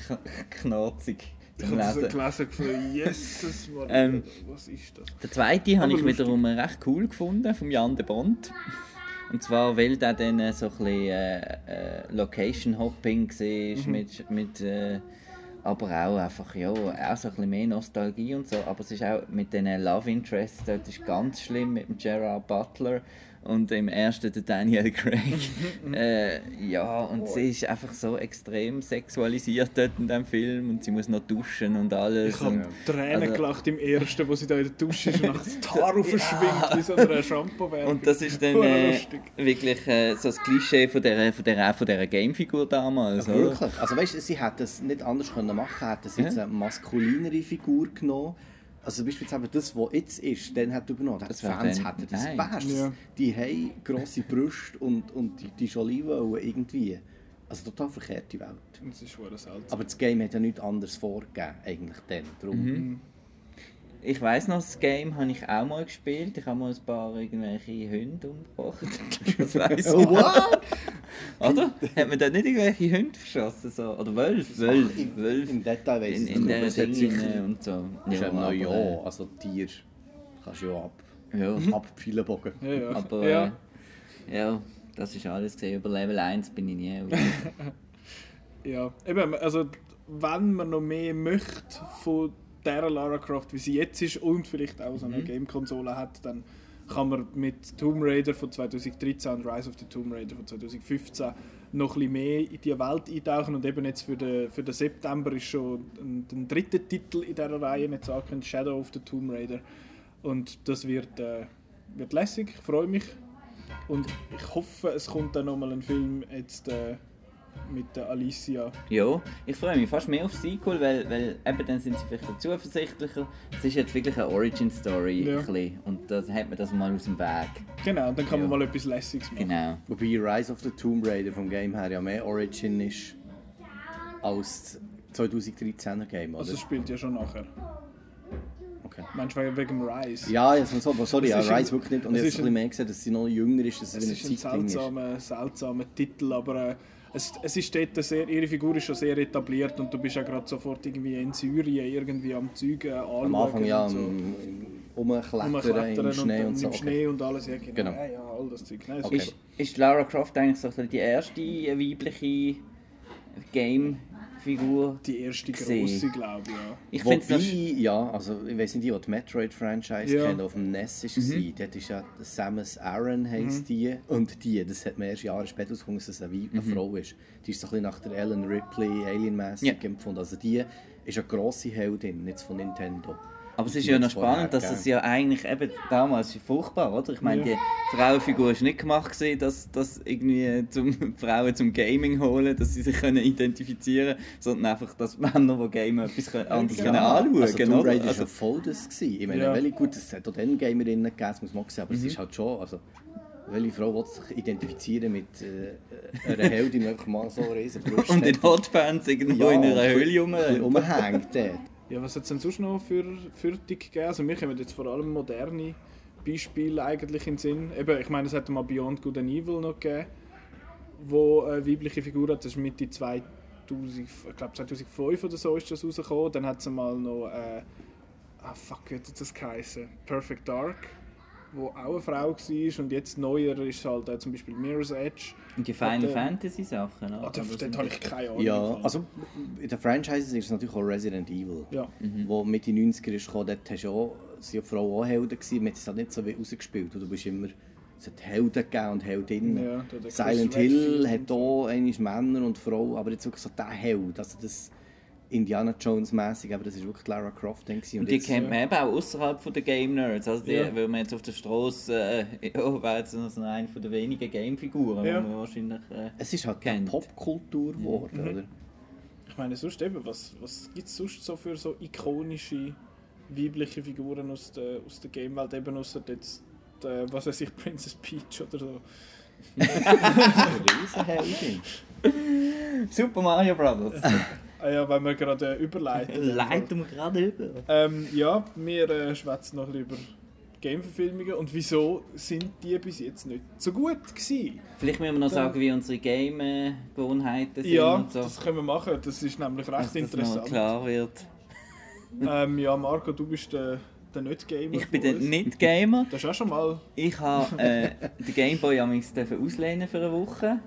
k- knorzig Ich habe das Lesen. gelesen und gefunden, Jesus, Ähm, was ist das? Der zweite habe ich wiederum recht cool gefunden, vom Jan de Bond. Und zwar, weil der dann äh, so ein bisschen äh, äh, Location-Hopping war, Mhm. mit, mit äh, aber auch einfach, ja, auch so ein bisschen mehr Nostalgie und so. Aber es ist auch mit den Love Interests, dort ist ganz schlimm mit dem Gerard Butler und im ersten der Daniel Craig. äh, ja, und sie ist einfach so extrem sexualisiert dort in dem Film und sie muss noch duschen und alles. Ich habe Tränen also- gelacht im ersten, wo sie da in der Dusche ist und nachher das Haar aufschwingt, wie so eine Shampoo-Werbung. Und das ist dann Hure äh, wirklich äh, so das Klischee von dieser, von auch von dieser Gamefigur damals. Ja, oder? wirklich. Also weißt du, sie hätten es nicht anders können machen hätten sie jetzt Ja. eine maskulinere Figur genommen. Also beispielsweise das, was jetzt ist, dann hat übernommen. Die Das Fans dann- hätten das nein. Best. Ja. Die haben grosse Brüste und, und die, die wollen irgendwie. Also total verkehrte Welt. Das ist. Aber das Game hat ja nichts anderes vorgegeben, eigentlich dann. Darum. Mhm. Ich weiss noch, das Game habe ich auch mal gespielt. Ich habe mal ein paar irgendwelche Hunde umgebracht. Das weiss ich. Oh, what? Oder? Hat man da nicht irgendwelche Hunde verschossen? So? Oder Wölfe? Wölfe, Wölfe. Im Detail weiss In, ich in es hat Dinge und so. Ja, aber, ja, äh, also Tier kannst du ja ab, ja. abpfeilen bogen. ja, ja. Aber ja. äh, ja, Das ist alles gesehen. Über Level 1 bin ich nie. ja, eben, also wenn man noch mehr möchte von der Lara Croft, wie sie jetzt ist und vielleicht auch so eine mhm. Game-Konsole hat, dann kann man mit Tomb Raider von 2013 und Rise of the Tomb Raider von 2015 noch ein bisschen mehr in die Welt eintauchen. Und eben jetzt für den, für den September ist schon ein, ein dritter Titel in dieser Reihe jetzt angekündigt, Shadow of the Tomb Raider. Und das wird, äh, wird lässig, ich freue mich. Und ich hoffe, es kommt dann nochmal ein Film jetzt äh, mit der Alicia. Ja, ich freue mich fast mehr auf Sequel, weil, weil eben dann sind sie vielleicht zuversichtlicher. Es ist jetzt wirklich eine Origin-Story ja. und da hat man das mal aus dem Weg. Genau, und dann kann ja. man mal etwas Lässiges machen. Genau. Wobei Rise of the Tomb Raider vom Game her ja mehr Origin ist als 2013er Game, oder? Also es spielt ja schon nachher. Okay. Meinst du wegen Rise? Ja, jetzt so, sorry, ja, Rise wirklich nicht. Und jetzt ein bisschen mehr gesehen, dass sie noch jünger ist, dass es, es ist ein seltsamer, seltsamer Titel, aber äh, es, es ist dort sehr, ihre Figur ist schon sehr etabliert und du bist ja gerade sofort irgendwie in Syrien irgendwie am Zeugen anschauen. Am Anfang ja, so. umklettern im Schnee und, und so. Im Schnee und alles, ja genau. genau. Ja, ja, all das Zeug. Nein, okay. ist, ist Lara Croft eigentlich so die erste weibliche Game Figur. Die erste große, glaube ich. Ja. Ich Wobei, das... ja, also ich weiß nicht, die, die Metroid-Franchise ja. kennen, auf dem NES ist mhm. dort ist ja Samus Aran heisst mhm. die. Und die, das hat man erst Jahre später herausgefunden, dass es eine, eine mhm. Frau ist. Die ist so ein bisschen nach der Ellen Ripley Alien-mäßig ja. empfunden. Also die ist eine grosse Heldin, nicht von Nintendo. Aber es ist ja noch spannend, dass es ja eigentlich eben damals furchtbar, oder? Ich meine, ja. die Frauenfigur ist nicht gemacht gewesen, dass, dass irgendwie zum Frauen zum Gaming holen, dass sie sich können identifizieren können, sondern einfach, dass Männer, die gamen, etwas können, anders ja. können anschauen also, können. Also, also, war voll das gewesen. Ich meine, ja. welche gut, es hat auch dann Gamerinnen gegeben, muss man sehen, aber mhm. es ist halt schon, also welche Frau will sich identifizieren mit äh, einer Heldin, die einfach mal so riesen Brust Und in Hotpants irgendwo ja, in einer Höhle rumhängt. Ja, was hat es denn sonst noch für Fürtig gegeben? Also mir kommen jetzt vor allem moderne Beispiele eigentlich in den Sinn. Eben, ich meine, es hat mal Beyond Good and Evil noch gegeben, wo eine weibliche Figur hat. Das ist Mitte 2000, ich glaube 2005 oder so ist das rausgekommen. Dann hat es mal noch, äh, ah fuck, wie hat das geheißen? Perfect Dark wo auch eine Frau war und jetzt neuer ist halt äh, zum Beispiel Mirror's Edge. Und die Final äh, Fantasy Sachen, oder? Ah, dort habe ich keine Ahnung. Ja, also in den Franchises ist es natürlich auch Resident Evil, ja. mhm. wo Mitte 90er ist gekommen, dort hast du auch, sind ja Frauen auch Helden gewesen, man hat es halt nicht so wie rausgespielt, du bist immer es hat Helden gegeben und Heldinnen. Ja, Silent Hill hat auch Männer und Frauen, aber jetzt wirklich so der Held, also das Indiana Jones mäßig, aber das ist wirklich Lara Croft. Und, und die jetzt, kennt man eben auch außerhalb der Game Nerds. Also die, ja. wenn man jetzt auf der Straße, äh, ja, wäre jetzt noch so eine der wenigen Game-Figuren, ja. die man wahrscheinlich äh, Es ist halt kennt. Popkultur geworden, mhm. oder? Ich meine, sonst eben, was, was gibt es sonst so für so ikonische weibliche Figuren aus der, aus der Game-Welt, eben außer jetzt, äh, was weiß ich, Princess Peach oder so. Riesenheldin. Super Mario Brothers. Ah ja, weil wir gerade äh, überleiten. Leiten wir gerade über. Ähm, ja, wir äh, schwätzen noch ein bisschen über Game-Verfilmungen und wieso sind die bis jetzt nicht so gut gewesen? Vielleicht müssen wir noch sagen, wie unsere Game-Gewohnheiten sind Ja, und so. das können wir machen. Das ist nämlich recht Dass interessant. Das klar wird. Ähm, ja, Marco, du bist der, der Nicht-Gamer. Ich bin der Nicht-Gamer. Das ist auch schon mal. Ich habe äh, den Gameboy auslehnen für eine Woche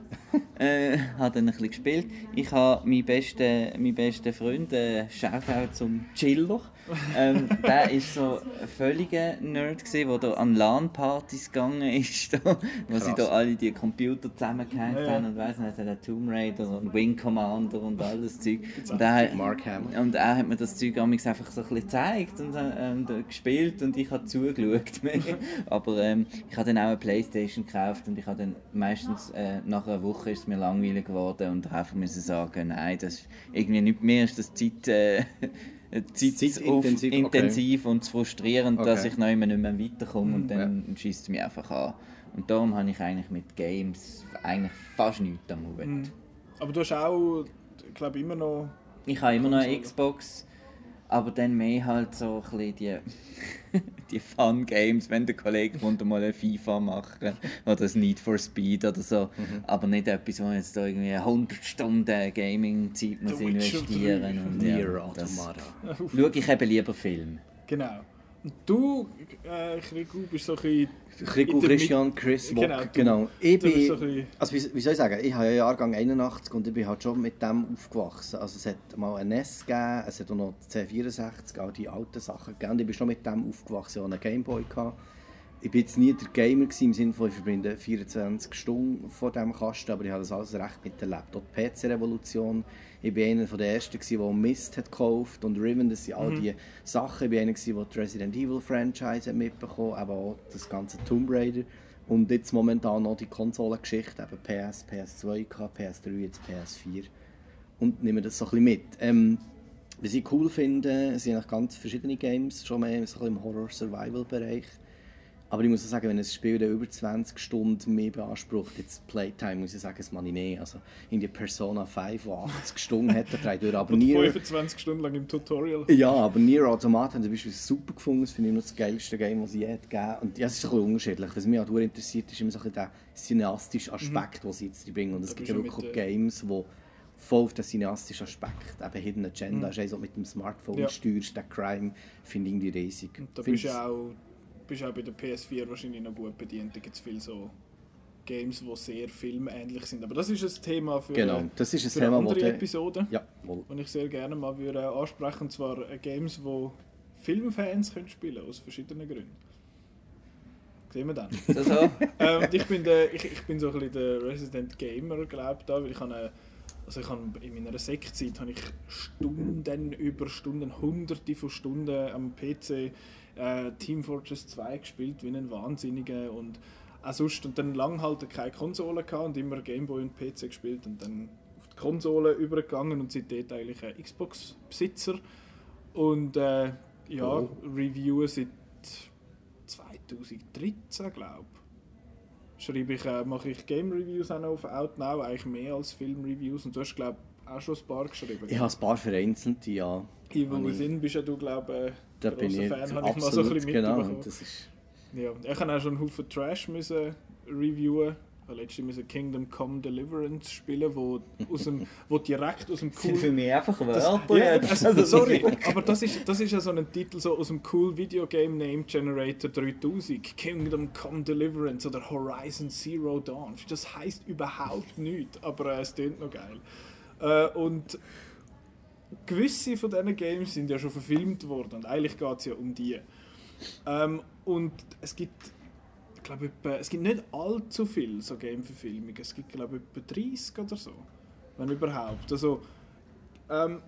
äh, habe dann ein bisschen gespielt. Ich habe meinen besten, meinen besten Freund, äh, Shoutout zum Chiller, ähm, der war so ein völliger Nerd, der da an LAN-Partys gegangen ist, da, wo Krass. sie da alle die Computer zusammengehängt ja, haben und weiss nicht, der Tomb Raider und Wing Commander und all das Zeug. Und er, Mark Hamill. und er hat mir das Zeug einfach so ein bisschen gezeigt und, und äh, gespielt und ich habe zugeschaut. Aber ähm, ich habe dann auch eine Playstation gekauft und ich habe dann meistens äh, nach einer Woche ist es mir langweilig geworden und einfach müssen sagen, nein, das irgendwie nicht mehr ist das Zeit... Äh, zeitintensiv okay. und frustrierend, okay. dass ich noch immer nicht mehr weiterkomme mm, und dann ja. schießt es mich einfach an. Und darum habe ich eigentlich mit Games eigentlich fast nichts am Hut. Mm. Aber du hast auch, glaube immer noch... Ich habe immer noch eine Xbox aber dann mehr halt so ein bisschen die, die Fun-Games, wenn der Kollege kommt mal eine FIFA machen oder das Need for Speed oder so. Mhm. Aber nicht etwas, wo jetzt da irgendwie 100 Stunden Gaming-Zeit muss investieren und ja, das, Schaue ich eben lieber Film. Genau. Du, äh, bist so ein bisschen... Krigu, Christian, Chris Wock, genau. genau. Ich bin, so also wie, wie, soll ich sagen, ich habe ja Jahrgang 81 und ich bin halt schon mit dem aufgewachsen. Also es hat mal ein NES gegeben, es hat auch noch C64, all die alten Sachen gegeben und ich bin schon mit dem aufgewachsen. Ich hatte einen Gameboy. Gehabt ich bin jetzt nie der Gamer gewesen, im Sinne von, ich verbinde 24 Stunden vor diesem Kasten, aber ich habe das alles recht miterlebt. Auch die PC-Revolution. Ich war einer der Ersten, der Mist hat gekauft und Riven, das sind all mhm. die Sachen. Ich war einer, der die Resident Evil Franchise mitbekommen hat, aber auch das ganze Tomb Raider. Und jetzt momentan noch die Konsolengeschichte, eben PS, PS2, PS3, jetzt PS4. Und nehme das so ein bisschen mit. Ähm, was ich cool finde, sind ganz verschiedene Games, schon mehr so im Horror-Survival-Bereich. Aber ich muss auch sagen, wenn ein Spiel über 20 Stunden mehr beansprucht, jetzt Playtime, muss ich sagen, das mache ich nicht. Also in die Persona 5, die 80 Stunden hat, da durch, aber nie... 25 Stunden lang im Tutorial. Ja, aber Nier Automata haben sie beispielsweise super gefunden. Das finde ich noch das geilste Game, das es je gegeben Und ja, es ist ein bisschen unterschiedlich. Was mich auch interessiert, ist immer so ein der cineastische Aspekt, mhm. den sie jetzt bringen. Und es gibt ja wirklich auch Games, die voll auf den cineastischen Aspekt, eben Hidden Agenda, mhm. ist also mit dem Smartphone ja. steuerst, der Crime, finde ich irgendwie riesig. Und da bist du auch bist auch bei der PS4 wahrscheinlich noch gut bedient. Da gibt es viele so Games, die sehr filmähnlich sind. Aber das ist ein Thema für, genau, das ist ein für Thema, eine andere Episode. Ja, Und ich sehr gerne mal würde ansprechen, und zwar Games, die Filmfans können spielen aus verschiedenen Gründen. Sehen wir dann. Das auch. ähm, ich, bin der, ich, ich bin so ein bisschen der Resident Gamer, glaube ich, da, weil ich habe also ich habe in meiner Sektzeit habe ich Stunden über Stunden, hunderte von Stunden am PC äh, Team Fortress 2 gespielt wie ein Wahnsinniger und auch sonst und dann lange halt keine Konsole gehabt und immer Gameboy und PC gespielt und dann auf die Konsole übergegangen und seitdem eigentlich ein Xbox-Besitzer und äh, ja, oh. Reviewen seit 2013 glaube ich. Schreibe ich, äh, mache ich Game Reviews auch noch auf Outnow, eigentlich mehr als Film Reviews und du hast glaube auch schon ein paar geschrieben. Ich habe ein paar vereinzelt, ja. Evil Within bist ja du glaube ich da bin ich Fan, habe ich mal so ein bisschen genau, das ist ja, ich habe auch schon einen Haufen Trash müssen reviewen. Ich habe letztens Kingdom Come Deliverance spielen, wo, aus dem, wo direkt aus dem cool... für mich einfach Wörter ja, also, Sorry, aber das ist, das ist ja so ein Titel so aus dem cool Videogame Name Generator 3000. Kingdom Come Deliverance oder Horizon Zero Dawn. Das heisst überhaupt nichts, aber äh, es klingt noch geil. Äh, und gewisse von diesen Games sind ja schon verfilmt worden und eigentlich geht es ja um die. Ähm, und es gibt, glaube, es gibt nicht allzu viele so Game-Verfilmungen. Es gibt, glaube ich, etwa 30 oder so, wenn überhaupt. Also, ähm,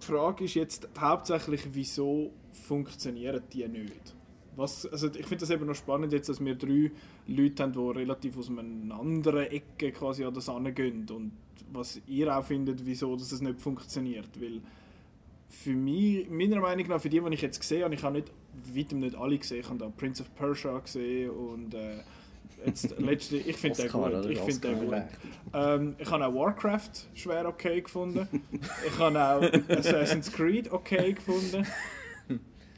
die Frage ist jetzt hauptsächlich, wieso funktionieren die nicht? Was, also ich finde das eben noch spannend, jetzt, dass wir drei Leute haben, die relativ aus einer anderen Ecke quasi an das gehen und was ihr auch findet, wieso dass es nicht funktioniert. Weil für mich, meiner Meinung nach, für die, die ich jetzt gesehen habe, ich habe nicht, weitem nicht alle gesehen, ich habe da Prince of Persia gesehen und äh, jetzt letzte, ich finde den gut. Ich finde den gut. Ähm, ich habe auch Warcraft schwer okay gefunden. ich habe auch Assassin's Creed okay gefunden.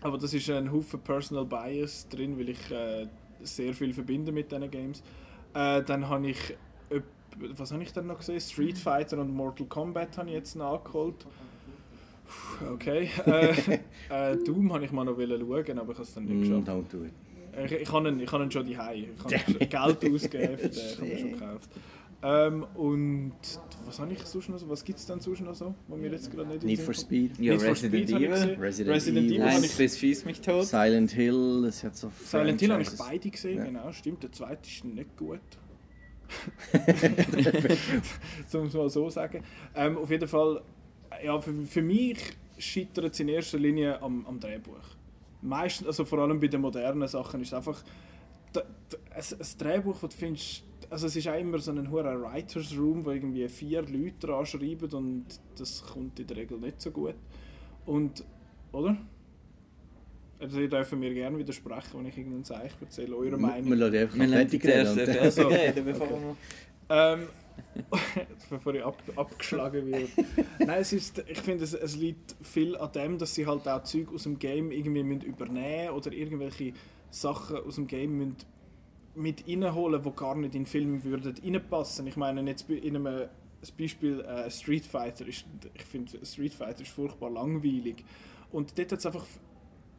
Aber das ist ein Haufen Personal Bias drin, weil ich äh, sehr viel verbinde mit diesen Games. Äh, dann habe ich, was habe ich dann noch gesehen? Street Fighter und Mortal Kombat habe ich jetzt nachgeholt. Okay. Äh, äh, Doom habe ich mal noch schauen, aber ich habe es dann nicht mm, geschafft. Mm, don't do it. Ich, ich habe ihn, ich habe ihn schon daheim. Ich habe Geld ausgegeben, für den, ich habe ihn schon gekauft. Ähm, und was habe ich sonst noch so? Was gibt es denn sonst noch so, wo mir jetzt gerade nicht Need for Speed. Ja, Need Resident Evil. Resident, Resident Evil. Nein, das schießt mich tot. Silent Hill, das hat so Silent Hill habe ich beide gesehen, ja. genau, stimmt. Der zweite ist nicht gut. so muss man so sagen. Ähm, auf jeden Fall, ja, für, für mich scheitert es in erster Linie am, am Drehbuch. Meistens, also vor allem bei den modernen Sachen, ist es einfach ein, ein Drehbuch, das du findest, also es ist auch immer so ein hoher Writers Room, wo irgendwie vier Leute dran schreiben und das kommt in der Regel nicht so gut. Und, oder? Also ihr dürft mir gerne widersprechen, wenn ich irgendeinen Zeichen erzähle, eure Meinung. Wir lassen einfach wir fertig reden. Also, okay. bevor okay. ähm, bevor ich ab, abgeschlagen werde. Nein, es ist, ich finde, es, es liegt viel an dem, dass sie halt auch Zeug aus dem Game irgendwie übernehmen müssen oder irgendwelche Sachen aus dem Game müssen mit reinholen, die gar nicht in den Film würden reinpassen. Ich meine, jetzt in einem das Beispiel äh, Street Fighter ist, ich finde Street Fighter ist furchtbar langweilig und dort hat es einfach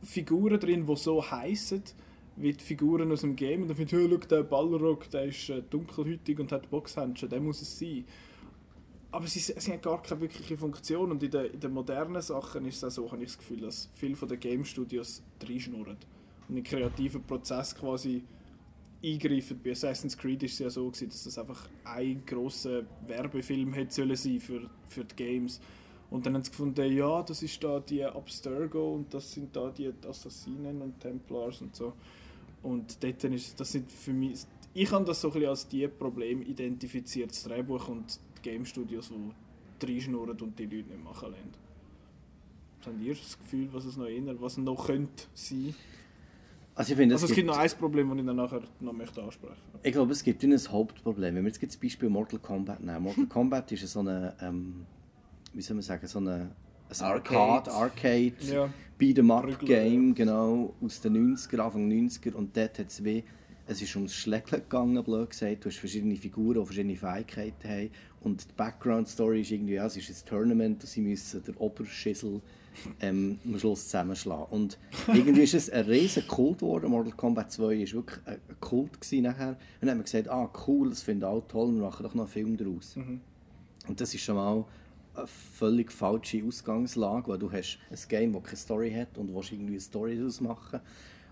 Figuren drin, die so heißen wie die Figuren aus dem Game. Und dann finde ich, oh, schau, der Balrog, der ist äh, dunkelhütig und hat Boxhändchen, der muss es sein. Aber sie, sie haben gar keine wirkliche Funktion und in den, in den modernen Sachen ist es auch so, habe ich das Gefühl, dass viele von den Game Studios reinschnurren und den kreativen Prozess quasi eingreifen. Bei Assassin's Creed war es ja so, gewesen, dass das einfach ein grosser Werbefilm hätte sollen sein für, für die Games. Und dann haben sie gefunden, ja, das ist da die Abstergo und das sind da die Assassinen und Templars und so. Und dort ist, das sind für mich, ich habe das so ein bisschen als die Problem identifiziert, das Drehbuch und die Game Studios, die reinschnurren und die Leute nicht machen lassen. Habt ihr das Gefühl, was es noch eher, was noch könnte sein? Also, ich finde, also es, gibt, gibt noch ein Problem, das ich dann nachher noch möchte ansprechen Ich glaube, es gibt ein Hauptproblem. Wenn wir jetzt das Beispiel Mortal Kombat nehmen. Mortal Kombat ist so eine, ähm, wie soll man sagen, so eine ein Arcade, Arcade ja. Beat'em Up Game, genau, aus den 90er, Anfang 90er und dort hat es wie, es ist ums Schlägeln gegangen, blöd gesagt, du hast verschiedene Figuren, die verschiedene Fähigkeiten haben und die Background Story ist irgendwie, ja, es ist ein Tournament und sie müssen den Oberschissel ähm, am Schluss zusammenschlagen. Und irgendwie ist es ein riesen Kult geworden. Mortal Kombat 2 war wirklich ein Kult nachher. Und dann haben wir gesagt, ah cool, das finden alle toll, wir machen doch noch einen Film daraus. Mhm. Und das ist schon mal eine völlig falsche Ausgangslage, weil du hast ein Game, das keine Story hat und willst irgendwie eine Story daraus machen.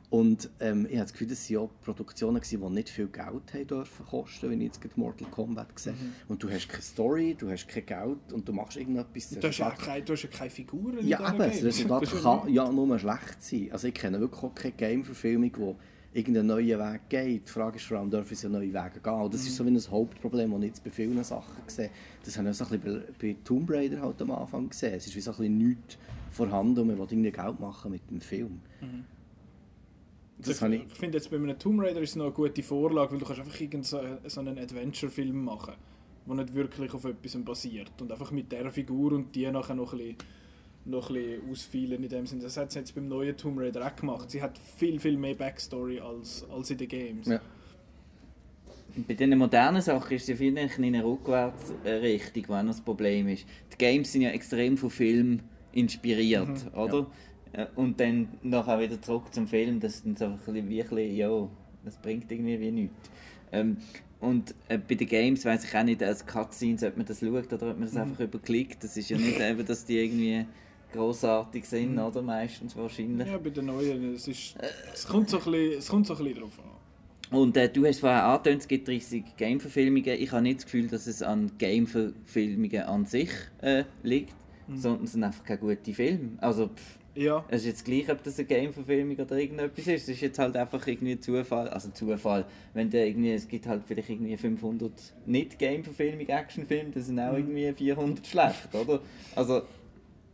Und ähm, ich habe das Gefühl, das waren auch Produktionen, die nicht viel Geld haben dürfen kosten, wenn ich jetzt Mortal Kombat sehe. Mhm. Und du hast keine Story, du hast kein Geld und du machst irgendetwas... Du hast, ja keine, du hast ja keine Figuren Ja, eben, das Resultat kann ja nur schlecht sein. Also ich kenne wirklich auch keine Game-Verfilmung, die irgendeinen neuen Weg geht. Die Frage ist vor allem, dürfen sie neue Wege gehen? Und das ist so wie ein Hauptproblem, das ich jetzt bei vielen Sachen sehe. Das haben wir so ein bisschen bei, bei Tomb Raider halt am Anfang gesehen. Es ist wie so ein bisschen nichts vorhanden und man will irgendwie Geld machen mit dem Film. Mhm. Das ich, ich finde jetzt bei einem Tomb Raider ist es noch eine gute Vorlage, weil du kannst einfach irgend so, so einen Adventure-Film machen, der nicht wirklich auf etwas basiert und einfach mit der Figur und die nachher noch ein bisschen noch ein bisschen ausfeilen in dem Sinne. Das hat sie jetzt beim neuen Tomb Raider auch gemacht. Sie hat viel, viel mehr Backstory als, als in den Games. Ja. Bei den modernen Sachen ist es ja viel in eine Rückwärtsrichtung, wenn das Problem ist. Die Games sind ja extrem von Film inspiriert, mhm, oder? Ja. Äh, und dann nachher wieder zurück zum Film, das ist dann so ein bisschen wie ein bisschen, ja, das bringt irgendwie wie nichts. Ähm, und äh, bei den Games weiß ich auch nicht, als Cutscenes, ob man das schaut oder ob man das mhm. einfach überklickt. Das ist ja nicht eben, dass die irgendwie großartig sind, mhm. oder? Meistens wahrscheinlich. Ja, bei den neuen, es, ist, es, kommt, so ein bisschen, es kommt so ein bisschen drauf an. Und äh, du hast vorher angetönt, es gibt 30 Game-Verfilmungen. Ich habe nicht das Gefühl, dass es an Game-Verfilmungen an sich äh, liegt, mhm. sondern es sind einfach keine guten Filme. Also, pff, ja. Es ist jetzt gleich, ob das eine Game-Verfilmung oder irgendetwas ist. Es ist jetzt halt einfach irgendwie Zufall. Also Zufall. Wenn der irgendwie, es gibt halt vielleicht irgendwie 500 nicht Game-Verfilmung, Actionfilme, das sind auch mhm. irgendwie 400 schlecht, oder? Also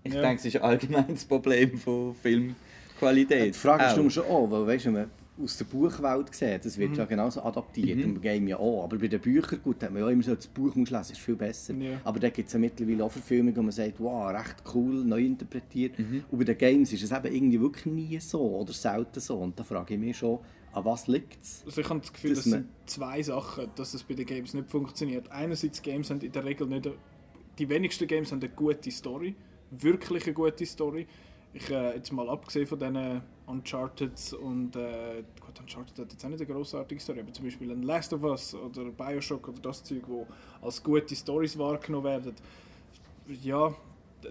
ich ja. denke, es ist allgemein das Problem von Filmqualität. Die Frage ist schon auch, weil weißt du, aus der Buchwelt gesehen, das wird mhm. ja genauso adaptiert, mhm. im Game ja auch. Aber bei den Büchern, gut, hat man ja immer so, das Buch muss lesen, ist viel besser. Ja. Aber da gibt es ja mittlerweile auch Verfilmungen, wo man sagt, wow, recht cool, neu interpretiert. Mhm. Und bei den Games ist es eben irgendwie wirklich nie so oder selten so. Und da frage ich mich schon, an was liegt es? Also ich habe das Gefühl, das sind zwei Sachen, dass es bei den Games nicht funktioniert. Einerseits, Games haben in der Regel nicht, die wenigsten Games haben eine gute Story wirklich eine gute Story. Ich äh, jetzt mal abgesehen von diesen Uncharted und äh, gut, Uncharted hat jetzt auch nicht eine grossartige Story, aber zum Beispiel ein Last of Us oder Bioshock oder das Zeug, wo als gute Stories wahrgenommen werden. Ja,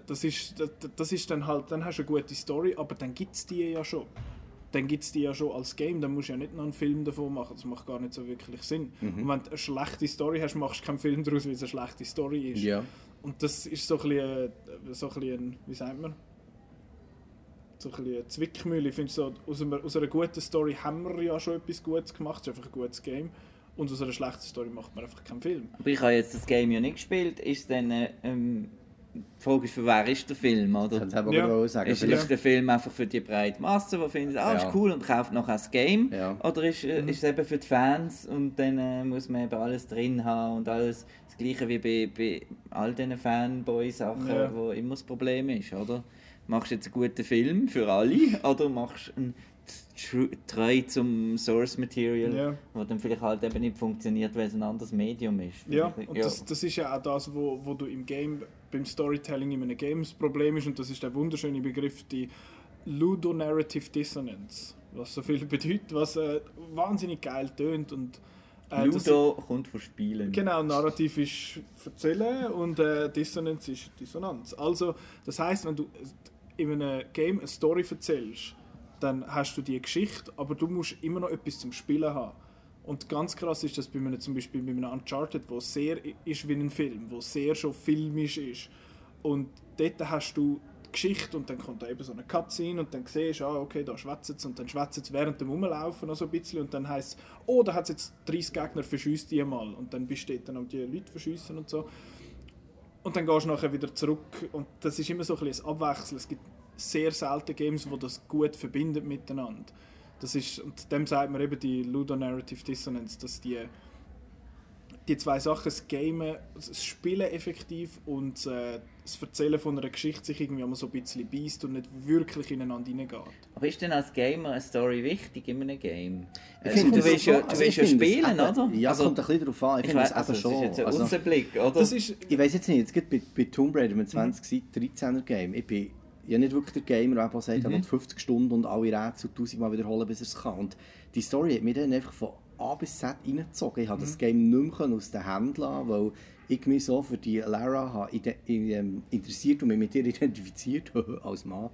das ist, das, das ist dann halt, dann hast du eine gute Story, aber dann gibt es die ja schon. Dann gibt es die ja schon als Game, dann musst du ja nicht noch einen Film davon machen, das macht gar nicht so wirklich Sinn. Mhm. Und wenn du eine schlechte Story hast, machst du keinen Film daraus, weil es eine schlechte Story ist. Ja. Und das ist so ein bisschen, so ein, bisschen wie sagt man, so ein bisschen eine Zwickmühle. Ich finde so, aus einer, aus einer guten Story haben wir ja schon etwas Gutes gemacht, es ist einfach ein gutes Game. Und aus einer schlechten Story macht man einfach keinen Film. Aber ich habe jetzt das Game ja nicht gespielt. Ist dann, ähm, die Frage ist, für wer ist der Film, oder? Das ja. genau sagen. Ist, ist der Film einfach für die breite Masse, die findet, ah, ja. ist cool und kauft noch das Game? Ja. Oder ist, äh, mhm. ist es eben für die Fans und dann äh, muss man eben alles drin haben und alles das Gleiche wie bei, bei all diesen Fanboy-Sachen, ja. wo immer das Problem ist, oder? Machst du jetzt einen guten Film für alle oder machst du einen treu zum Source Material, ja. wo dann vielleicht halt eben nicht funktioniert, weil es ein anderes Medium ist. Ja, und ja. Das, das ist ja auch das, wo, wo du im Game, beim Storytelling in einem Game das Problem ist und das ist der wunderschöne Begriff, die Ludonarrative Dissonance, was so viel bedeutet, was äh, wahnsinnig geil tönt und äh, Ludo kommt von Spielen. Genau, Narrativ ist Erzählen und äh, Dissonanz ist Dissonanz. Also, das heißt, wenn du in einem Game eine Story erzählst, dann hast du die Geschichte, aber du musst immer noch etwas zum Spielen haben. Und ganz krass ist das bei einem, zum Beispiel bei einem Uncharted, wo sehr ist wie ein Film, wo sehr schon filmisch ist. Und dort hast du die Geschichte und dann kommt da eben so eine Cutscene und dann siehst du, ah, okay, da schwätzt es und dann schwätzt es während dem Rumlaufen noch so ein bisschen und dann heisst es, oh, da hat es jetzt 30 Gegner, verschießt die mal. Und dann bist du dann um die Leute verschiessen und so. Und dann gehst du nachher wieder zurück und das ist immer so ein bisschen Abwechseln. Es gibt sehr selten Games, die das gut verbinden miteinander. Das ist, und dem sagt man eben die Ludonarrative Dissonance, dass die, die zwei Sachen, das Gamen, das Spielen effektiv und äh, das Erzählen von einer Geschichte sich irgendwie immer so ein bisschen beißt und nicht wirklich ineinander hineingeht. Aber ist denn als Gamer eine Story wichtig in einem Game? Ich also, du willst ja, du also willst ja spielen, eben, oder? Ja, also, kommt ein bisschen darauf an. Ich, ich finde das also, eben schon. Das ist jetzt ein also, Ausblick, oder? Das ist, ich weiß jetzt nicht, jetzt geht bei, bei Tomb Raider mit 20 mhm. 13er Game, ich bin ja nicht wirklich der Gamer, der sagt, mhm. er will 50 Stunden und alle Rätsel 1000 Mal wiederholen, bis er es kann. Und die Story hat mich dann einfach von A bis Z reingezogen. Ich habe mhm. das Game nicht mehr aus den Händen lassen, weil ich mich so für die Lara habe ähm, interessiert und mich mit ihr identifiziert als Mann.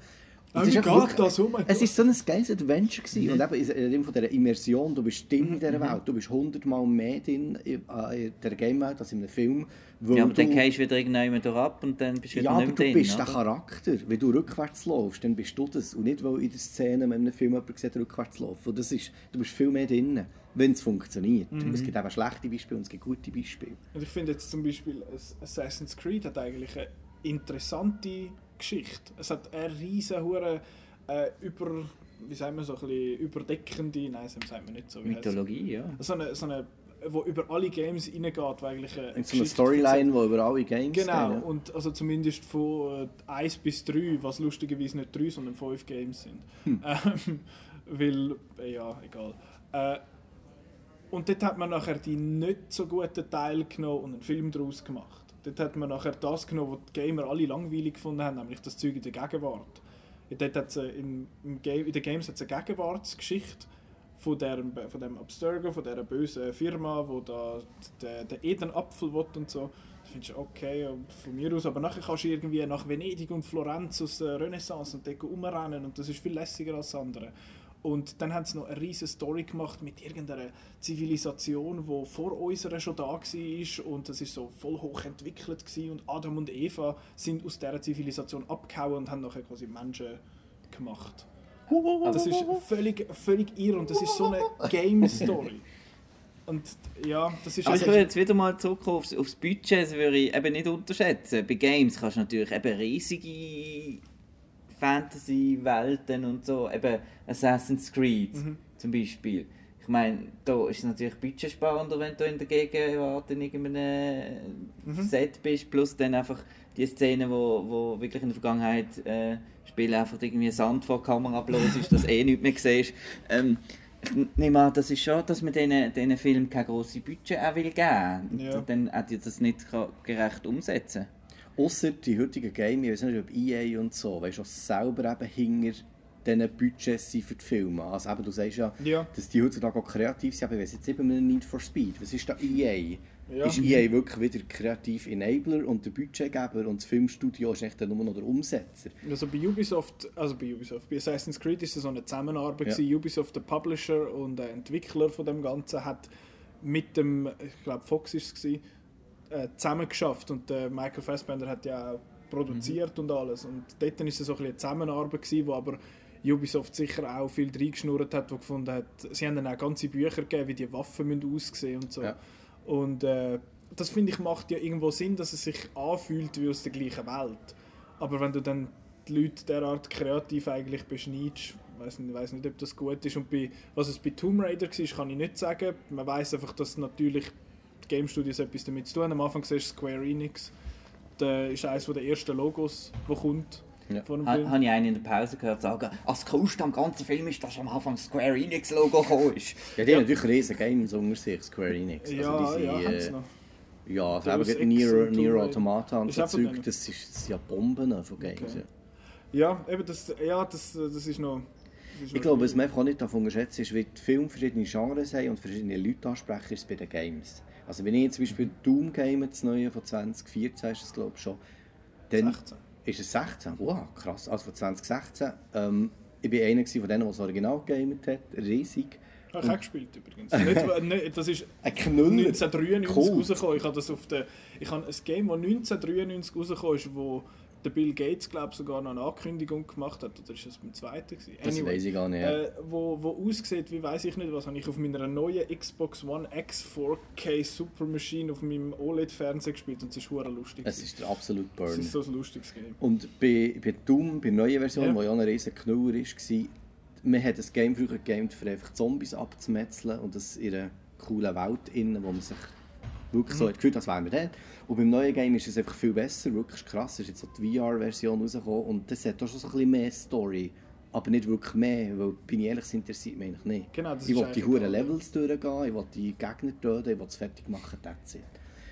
Und es, ist wirklich, das, oh es ist so ein geiles Adventure gewesen. Mhm. und eben in von dieser Immersion, du bist drin in dieser mhm. Welt, du bist hundertmal mehr drin in, in dieser Game-Welt als in einem Film. Ja, aber dann gehst du wieder irgendjemand ab und dann bist du wieder ja, nicht aber du bist oder? der Charakter. Wenn du rückwärts läufst, dann bist du das. Und nicht, weil in der Szene mit einem Film jemand sieht, rückwärts laufen. das ist, du bist viel mehr drin, wenn es funktioniert. Mhm. Es gibt eben schlechte Beispiele und es gibt gute Beispiele. Und ich finde jetzt zum Beispiel Assassin's Creed hat eigentlich eine interessante Geschichte. Es hat eine riesen hure äh, über wie sagen wir so ein bisschen überdeckende, nein, das sagt man nicht so. Mythologie, ja. So eine, so eine wo über alle Games reingeht, wo eigentlich eine, eine so eine Storyline, die über alle Games Genau, gehen, ja. und also zumindest von äh, 1 bis 3, was lustigerweise nicht 3, sondern 5 Games sind. Hm. Ähm, weil, äh, ja, egal. Äh, und dort hat man nachher die nicht so guten Teile genommen und einen Film daraus gemacht. Dort hat man nachher das genommen, was die Gamer alle langweilig gefunden haben, nämlich das Zeug in der Gegenwart. Dort hat's, äh, im, Game, in den Games hat es eine Gegenwartsgeschichte von, der, von dem Abstergo, von dieser bösen Firma, wo da den, den Eden-Apfel will und so. Das findest du okay, von mir aus. Aber nachher kannst du irgendwie nach Venedig und Florenz aus der Renaissance und dort umrennen und das ist viel lässiger als andere. Und dann haben sie noch eine riesige Story gemacht mit irgendeiner Zivilisation, die vor unserer schon da war und das ist so voll hoch entwickelt gewesen. und Adam und Eva sind aus dieser Zivilisation abgehauen und haben nachher quasi Menschen gemacht. Das ist völlig, völlig irre und das ist so eine Game-Story. Und ja, das ist also ich würde jetzt wieder mal zurückkommen aufs, aufs Budget, das würde ich eben nicht unterschätzen. Bei Games kannst du natürlich eben riesige Fantasy-Welten und so, eben Assassin's Creed mhm. zum Beispiel. Ich meine, da ist es natürlich budgetsparender, wenn du in der Gegenwart in irgendeinem mhm. Set bist, plus dann einfach die Szenen, wo, wo wirklich in der Vergangenheit äh, spielen, einfach irgendwie Sand vor der Kamera bloß ist, dass eh nichts mehr siehst. Ähm, ich nehme an, das ist schon, dass man diesen, diesen Film kein grosses Budget auch will geben will. Ja. Dann hat das nicht gerecht umsetzen Außer die heutigen Games, ich weiß nicht, ob EA und so, weißt du, selber eben hinter diesen Budgets sind für die Filme. Also eben, du sagst ja, ja, dass die heutzutage auch kreativ sind, aber ich weiß jetzt eben mit Need for Speed, was ist da EA? Ja. Ist EA wirklich wieder kreativ Enabler und der Budgetgeber und das Filmstudio ist echt nur noch der Umsetzer? Also bei Ubisoft, also bei Ubisoft, bei Assassin's Creed ist es so eine Zusammenarbeit ja. Ubisoft, der Publisher und der Entwickler von dem Ganzen, hat mit dem, ich glaube Fox ist es gewesen, äh, zusammen geschafft und äh, Michael Fassbender hat ja auch produziert mhm. und alles und dort war es so ein eine Zusammenarbeit gewesen, wo aber Ubisoft sicher auch viel reingeschnurrt hat, wo gefunden hat, sie haben dann auch ganze Bücher gegeben, wie die Waffen müssen aussehen und so. Ja. Und äh, das finde ich macht ja irgendwo Sinn, dass es sich anfühlt wie aus der gleichen Welt. Aber wenn du dann die Leute derart kreativ eigentlich beschneidest, weiß nicht, weiß nicht, ob das gut ist. Und bei, was es bei Tomb Raider war, kann ich nicht sagen. Man weiß einfach, dass natürlich Game Studios etwas damit zu tun. Am Anfang siehst du Square Enix. Das ist eines der ersten Logos, das kommt. Ja. Von ha, Habe ich einen in der Pause gehört sagen, das Coolste am ganzen Film ist, dass am Anfang das Square Enix Logo gekommen ist. Ja, die ja. haben natürlich riesen Games unter sich, Square Enix. Also ja, also ja, noch. Ja, also eben Nier, Nier Automata und so Zeug, das, sind ja Bomben von Games. Okay. Ja. Ja, eben das, ja, das, das ist noch... Das ist Ich glaube, was man einfach auch nicht davon unterschätzen ist, wie die Filme verschiedene Genres haben und verschiedene Leute ansprechen, ist bei den Games. Also wenn ich zum Beispiel Doom game, das neue von 2014 ist es glaube ich schon, dann 16. ist es 16. Wow, krass. Also von 2016. Ähm, ich war einer von denen, der das Original gegamet hat, riesig. Habe ich auch gespielt übrigens. nicht, nicht, das ist Ein Knüller. 1993 Cool. rausgekommen. Ich habe das auf der, ich habe ein Game, das 1993 rausgekommen ist, wo der Bill Gates glaube sogar noch eine Ankündigung gemacht hat. Oder ist das beim zweiten gewesen? Das weiß ich gar nicht. Äh, wo, wo aussieht, wie weiß ich nicht was, habe ich auf meiner neuen Xbox One X 4K Super Machine auf meinem OLED-Fernseher gespielt und es ist lustig. Es ist der absolute Es Burn. ist so ein lustiges Game. Und bei, bei Doom, bei der neuen Version, Ja. die ja ein riesen Knüller war, man hat das Game früher gegamed, für einfach Zombies abzumetzeln und das in einer coolen Welt innen, wo man sich wirklich Mhm. so hat gefühlt, als wären wir dort. Und beim neuen Game ist es einfach viel besser, wirklich krass. Es ist jetzt so die VR-Version rausgekommen und das hat auch schon so ein bisschen mehr Story. Aber nicht wirklich mehr, weil, bin ich ehrlich, das interessiert mich eigentlich nicht. Genau, das ich will die egal. Levels durchgehen, ich will die Gegner töten, ich will es fertig machen, that's it.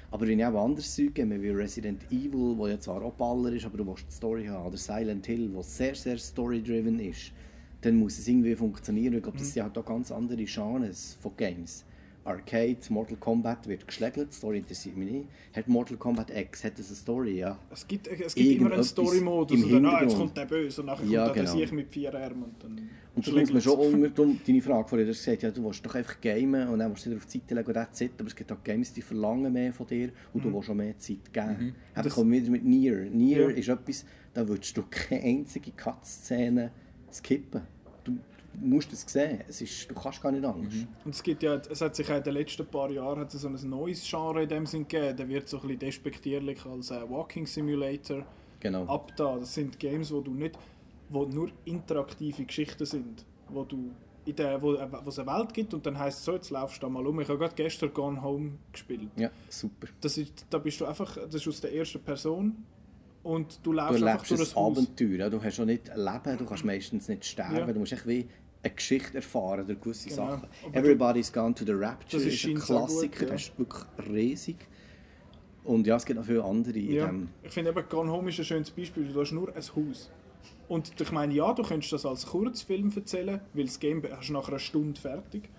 Aber wenn ich auch anderes Zeug gebe, wie Resident Evil, wo ja zwar auch Baller ist, aber du willst die Story haben, oder Silent Hill, wo sehr, sehr story-driven ist, dann muss es irgendwie funktionieren. Ich glaube, Mhm. das sind halt auch ganz andere Genres von Games. Arcade, Mortal Kombat wird geschlägelt, die Story interessiert mich nicht. Hat Mortal Kombat X, hat das eine Story, ja. Es gibt, es gibt immer einen Story-Modus im und dann, ah, jetzt kommt der Böse und nachher Ja, kommt der genau. Sieg mit vier Armen und dann... Und du musst mir schon unter deine Frage vorher du hast gesagt, ja, du willst doch einfach gamen und dann willst du dir auf die Seite legen und that's it. Aber es gibt auch Games, die verlangen mehr von dir und du willst schon mehr Zeit geben. Mhm. Dann Das- kommen wir wieder mit Nier. Nier Ja. ist etwas, da würdest du keine einzige Cut-Szene skippen. Du, du musst es sehen. Es ist, du kannst gar nicht anders. Und es gibt ja, es hat sich auch in den letzten paar Jahren hat es so ein neues Genre in dem Sinn gegeben. Der wird so ein bisschen despektierlich als äh, Walking Simulator Genau. ab da. Das sind Games, wo du nicht, wo nur interaktive Geschichten sind, wo du in der, wo, äh, wo es eine Welt gibt und dann heißt es so, jetzt laufst du da mal um. Ich habe gerade gestern Gone Home gespielt. Ja, super. Das ist, da bist du einfach, das ist aus der ersten Person und du Du läufst einfach erlebst durch ein. Abenteuer. ja. Du hast auch nicht ein Leben, du kannst meistens nicht sterben. Ja. Du musst echt wie eine Geschichte erfahren durch gewisse Genau. Sachen. Aber Everybody's Gone to the Rapture Das ist ist ein scheint sehr gut, Klassiker, ja. das ist wirklich riesig. Und ja, es gibt noch viele andere in Ja, dem... ich finde eben, Gone Home ist ein schönes Beispiel. Du hast nur ein Haus. Und ich meine, ja, du könntest das als Kurzfilm erzählen, weil das Game hast du nach einer Stunde fertig.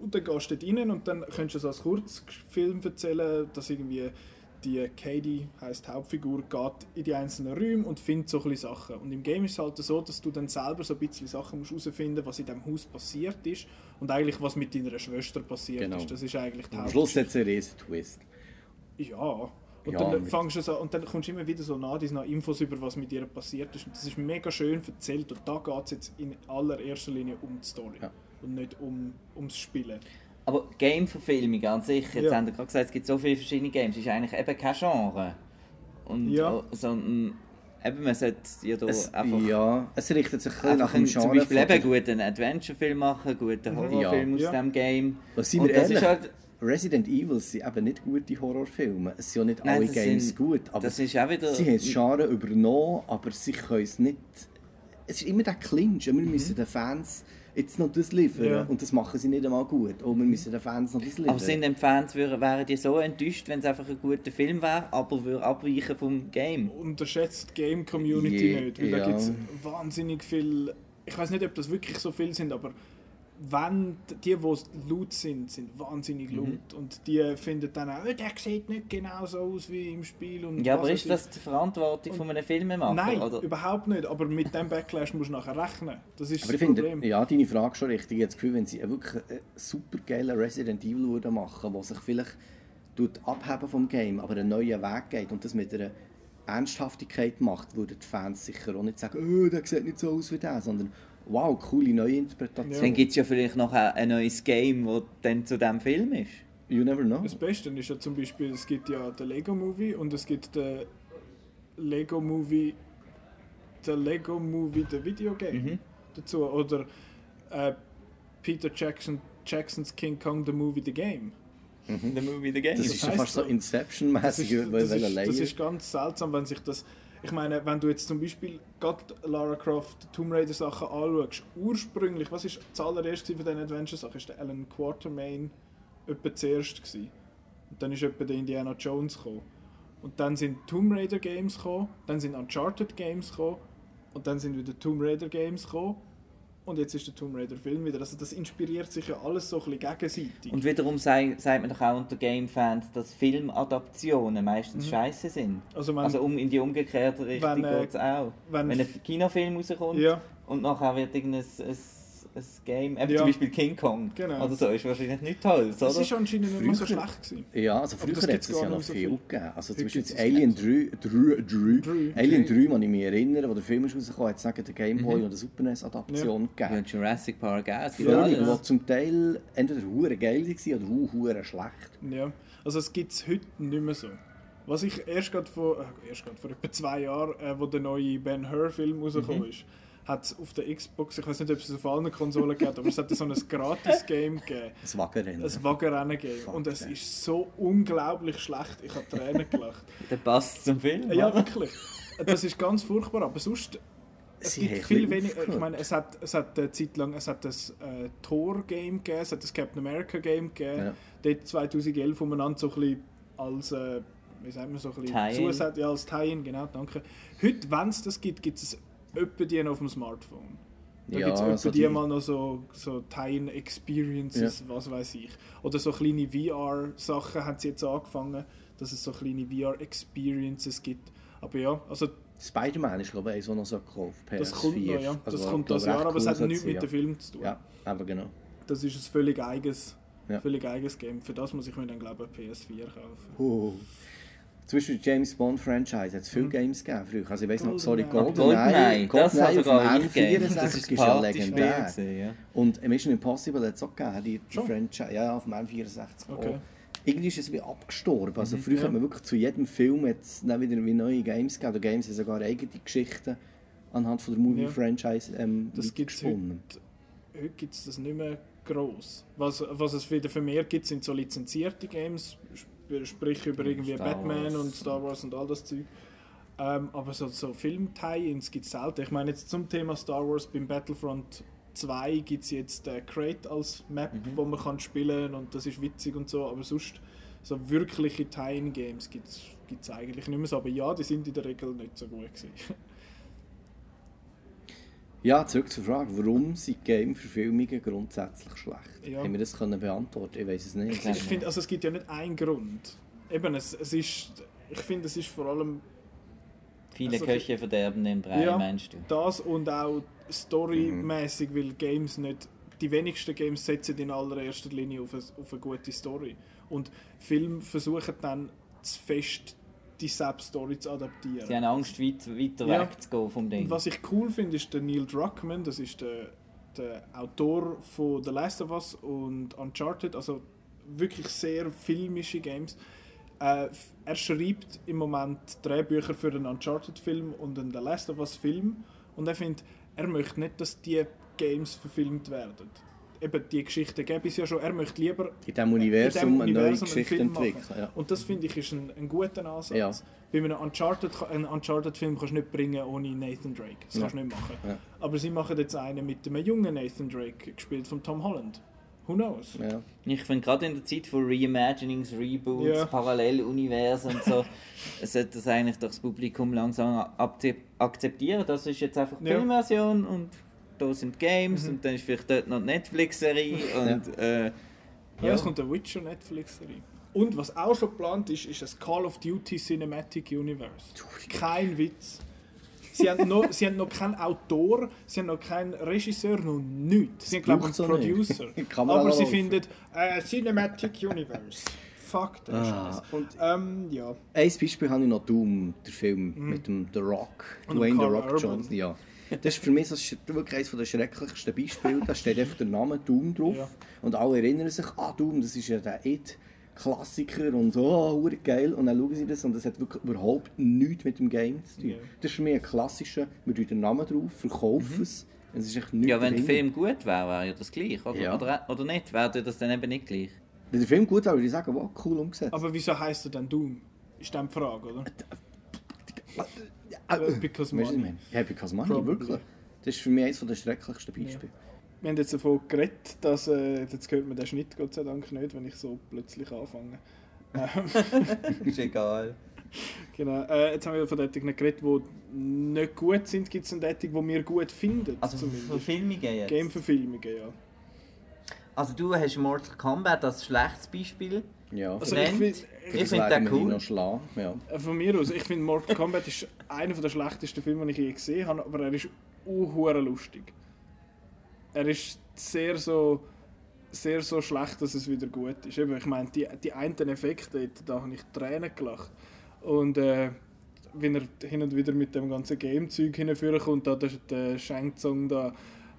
Und dann gehst du dort rein und dann könntest du es als Kurzfilm erzählen, dass irgendwie die Katie, heisst die Hauptfigur, geht in die einzelnen Räume und findet so ein Sachen. Und im Game ist es halt so, dass du dann selber so ein bisschen Sachen musst herausfinden musst, was in diesem Haus passiert ist und eigentlich was mit deiner Schwester passiert Genau. ist. Das ist eigentlich Am Schluss hat es einen riesen Twist. Ja. Und Ja, dann fängst du so, und dann kommst du immer wieder so nah, nach Infos über was mit ihr passiert ist. Und das ist mega schön erzählt. Und da geht es jetzt in allererster Linie um die Story. Ja. Und nicht um, ums Spielen. Aber Game-Verfilmung an sich, jetzt Ja. haben wir gerade gesagt, es gibt so viele verschiedene Games, ist eigentlich eben kein Genre. Und, Ja. äh, sondern eben, man sollte ja da Es, einfach, ja, es richtet sich ein bisschen nach einfach dem einen, Genre zum Beispiel eben guten Adventure-Film machen, guten Horrorfilm aus Ja. dem Game. Was sind Und wir das ehrlich? ist halt, Resident Evil sind eben nicht gute Horrorfilme. Es sind ja nicht Nein, alle Games sind- gut. Aber das ist auch wieder- sie haben das Genre übernommen, aber sie können es nicht... Es ist immer der Clinch. Wir müssen den Fans jetzt noch das liefern. Ja. Und das machen sie nicht einmal gut. Und wir müssen den Fans noch das liefern. aber sind die Fans wären, wären die so enttäuscht, wenn es einfach ein guter Film wäre, aber würde abweichen vom Game? Unterschätzt die Game-Community Je- nicht. Weil ja. da gibt es wahnsinnig viel. Ich weiß nicht, ob das wirklich so viel sind, aber wenn die, die laut sind, sind wahnsinnig Mhm. laut. Und die finden dann auch, «Oh, der sieht nicht genau so aus wie im Spiel. Und Ja, aber ist das die Verantwortung von einem Filmemacher? Nein, oder? überhaupt nicht. Aber mit dem Backlash musst du nachher rechnen. Das ist Aber das ich finde, Problem. ja, deine Frage schon richtig. Ich habe das Gefühl, wenn sie einen wirklich einen super geilen Resident Evil würden machen der sich vielleicht tut abheben vom Game, aber einen neuen Weg geht und das mit einer Ernsthaftigkeit macht, würden die Fans sicher auch nicht sagen, oh, der sieht nicht so aus wie der, sondern wow, coole Neuinterpretation. Dann gibt es ja vielleicht noch ein, neues Game, das dann zu diesem Film ist. You never know. Das Beste ist ja zum Beispiel, es gibt ja den Lego Movie und es gibt den Lego Movie, der Lego Movie, der Videogame Mhm. dazu. Oder äh, Peter Jackson, Jacksons King Kong, the Movie, the Game. The Movie, the Game. Das das ist schon heisst fast so so. Das Inception-mäßig, ist, das, ist, das ist ganz seltsam, wenn sich das. Ich meine, wenn du jetzt zum Beispiel gerade Lara Croft Tomb Raider Sachen anschaust, ursprünglich, was ist das allererste von diesen Adventure Sachen? Ist der Alan Quatermain etwa zuerst gewesen. Und dann ist etwa der Indiana Jones gekommen. Und dann sind Tomb Raider Games gekommen, dann sind Uncharted Games gekommen Und dann sind wieder Tomb Raider Games gekommen. Und jetzt ist der Tomb Raider Film wieder. Also das inspiriert sich ja alles so ein bisschen gegenseitig. Und wiederum sagt, sagt man doch auch unter Game-Fans, dass Filmadaptionen meistens mhm. scheiße sind. Also, wenn, also um, in die umgekehrte Richtung äh, geht es auch. Wenn, wenn ein Kinofilm rauskommt ja. und nachher wird irgendein ein ein Game, eben ja. zum Beispiel King Kong genau. oder so, ist wahrscheinlich nicht toll, oder? Es ist anscheinend nicht mehr so schlecht gewesen. Ja, also früher hat es ja noch so viel gegeben. Also zum Beispiel Alien 3, 3, 3, Alien 3, wenn ich mich erinnere, wo der Film ist rausgekommen hat, sagen der Game Boy mhm. oder Super NES Adaption ja. gegeben. Ja, Jurassic Park auch. Völlig, ja. zum Teil entweder hure geil war oder hure schlecht. Ja, also es gibt es heute nicht mehr so. Was ich erst gerade vor, äh, erst gerade vor etwa zwei Jahren, äh, wo der neue Ben Hur Film rausgekommen mhm. ist, hat es auf der Xbox, ich weiß nicht, ob es auf allen Konsolen gibt, aber es hat so ein Gratis-Game gegeben. Ein Wagenrennen. Ein Wagenrennen-Game. Und es ist so unglaublich schlecht, ich habe Tränen gelacht. Der passt zum Film. Ja, wirklich. Das ist ganz furchtbar, aber sonst... Es Sie gibt viel weniger. Ich meine, es hat, es hat eine Zeit lang es hat das äh, Thor-Game gegeben, es hat das Captain America-Game gegeben. Ja. Dort 2011 umeinander so ein bisschen als... Äh, wie sagt man so ein bisschen Zusatz, ja, als Tie-In, genau, danke. Heute, wenn es das gibt, gibt es etwa die auf dem Smartphone. Da ja, gibt es etwa so die mal noch so, so Time Experiences, ja. was weiß ich. Oder so kleine VR-Sachen haben sie jetzt angefangen, dass es so kleine VR-Experiences gibt. Aber ja, also... Spider-Man ist glaube ich auch noch so gekauft, PS4. Das kommt noch, ja. Das also, kommt das Jahr, aber es hat nichts mit dem Film zu tun. Ja, aber genau. Das ist ein völlig eigenes, ja. völlig eigenes Game. Für das muss ich mir dann glaube ich PS4 kaufen. Oh. Zum Beispiel James Bond Franchise hat es viele mhm. Games gegeben früher. Also ich weiß noch, sorry, GoldenEye. GoldenEye, das ist sogar N64 ist, ja legendär. Gewesen, ja. Und Mission Impossible hat es auch gegeben, die, die Franchise, ja, auf dem N64 okay. Irgendwie ist es wie abgestorben. Also mhm, früher ja. hat man wirklich zu jedem Film jetzt wieder wie neue Games gegeben. Oder Games haben sogar eigene Geschichten anhand von der Movie-Franchise ähm, das gesponnen. Heute, heute gibt es das nicht mehr gross. Was, was es wieder vermehrt gibt, sind so lizenzierte Games, sprich über irgendwie Star Batman Wars. und Star Wars und all das Zeug. Ähm, aber so, so Film-Tie-Ins gibt es selten. Ich meine jetzt zum Thema Star Wars beim Battlefront 2 gibt es jetzt äh, Crate als Map, mhm. wo man kann spielen und das ist witzig und so, aber sonst so wirkliche Tie-In-Games gibt es eigentlich nicht mehr so. Aber ja, die sind in der Regel nicht so gut gewesen. Ja, zurück zur Frage, warum sind Game-Verfilmungen grundsätzlich schlecht? Ja. Haben wir das können beantworten? Ich weiß es nicht. Ich finde, also es gibt ja nicht einen Grund. Eben, es, es ist, ich finde, es ist vor allem... Viele also, Köche verderben den Brei, ja, meinst du? das und auch storymäßig, mhm. weil Games nicht... Die wenigsten Games setzen in allererster Linie auf eine, auf eine gute Story. Und Filme versuchen dann zu fest die Sub-Story zu adaptieren. Sie haben Angst, weit, weiter ja. wegzugehen vom Ding. Und was ich cool finde, ist der Neil Druckmann, das ist der, der Autor von The Last of Us und Uncharted, also wirklich sehr filmische Games. Äh, er schreibt im Moment Drehbücher für einen Uncharted-Film und einen The Last of Us-Film und er findet, er möchte nicht, dass die Games verfilmt werden eben die Geschichte gäbe es ja schon. Er möchte lieber in diesem Universum, in dem Universum eine neue Geschichte entwickeln. Ja. Und das finde ich ist ein, ein guter Ansatz. Ja. Bei einem Uncharted-Film Uncharted kannst du nicht bringen ohne Nathan Drake. Das ja. kannst du nicht machen. Ja. Aber sie machen jetzt einen mit einem jungen Nathan Drake, gespielt von Tom Holland. Who knows? Ja. Ich finde gerade in der Zeit von Reimaginings, Reboots, ja. Paralleluniversen und so, sollte das eigentlich das Publikum langsam akzeptieren. Das ist jetzt einfach die ja. Filmversion und da sind Games mhm. und dann ist vielleicht dort noch Netflix-Serie und ja. Äh, ja. es kommt eine Witcher Netflix-Serie. Und was auch schon geplant ist, ist das Call of Duty Cinematic Universe. Kein Witz. Sie haben, noch, sie haben noch keinen Autor, sie haben noch keinen Regisseur, noch nichts. Sie haben, glaube ich, einen Producer. Aber sie finden äh, Cinematic Universe. Fuck das ah. Und ähm, ja. Ein Beispiel habe ich noch Doom, der Film mhm. mit dem The Rock, Dwayne The Rock Johnson. Ja. Das ist für mich das ist wirklich eines der schrecklichsten Beispiele. Da steht einfach der Name Doom drauf. Ja. Und alle erinnern sich, ah Doom, das ist ja der It. Klassiker und so, oh, geil. Und dann schauen sie das und das hat wirklich überhaupt nichts mit dem Game zu tun. Ja. Das ist für mich ein klassischer, wir tun den Namen drauf, verkaufen mhm. es. Es ist echt ja, wenn drin. der Film gut wäre, wäre ja das gleich. Oder, ja. oder, oder nicht? Wäre das dann eben nicht gleich? Wenn der Film gut wäre, würde ich sagen, wow, cool umgesetzt. Aber wieso heisst er dann Doom? Ist dann die Frage, oder? Uh, because money. Ja, because money, Probably. wirklich. Das ist für mich eines der schrecklichsten Beispiele. Ja. Wir haben jetzt davon geredet, dass, äh, jetzt hört man den Schnitt Gott sei Dank nicht, wenn ich so plötzlich anfange. ist egal. genau. Äh, jetzt haben wir von denen geredet, die nicht gut sind. Gibt es eine Dating, die wir gut finden? Also zumindest? Verfilmungen jetzt? Game-Verfilmungen, ja. Also du hast Mortal Kombat als schlechtes Beispiel. Ja, Also Nennt. ich find, Ich finde den cool. noch schlagen. Ja. äh, von mir aus, ich finde Mortal Kombat ist einer der schlechtesten Filme, die ich je gesehen habe, aber er ist unhure lustig. Er ist sehr so sehr so schlecht, dass es wieder gut ist. Eben, ich meine, die, die einen Effekte, da habe ich Tränen gelacht. Und äh, wenn er hin und wieder mit dem ganzen Game-Zeug hinführen kommt, da der, der Shang-Tsung da,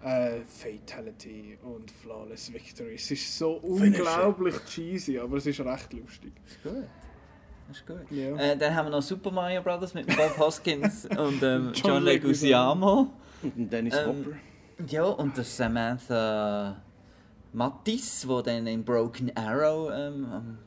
äh, Fatality und Flawless Victory. Es ist so unglaublich cheesy, aber es ist recht lustig. Ist gut. Ist gut. Ja. Äh, dann haben wir noch Super Mario Brothers mit Bob Hoskins und ähm, John John Leguizamo. Und Dennis Ähm, Hopper. Ja, und der Samantha Mattis, wo dann in Broken Arrow ähm, am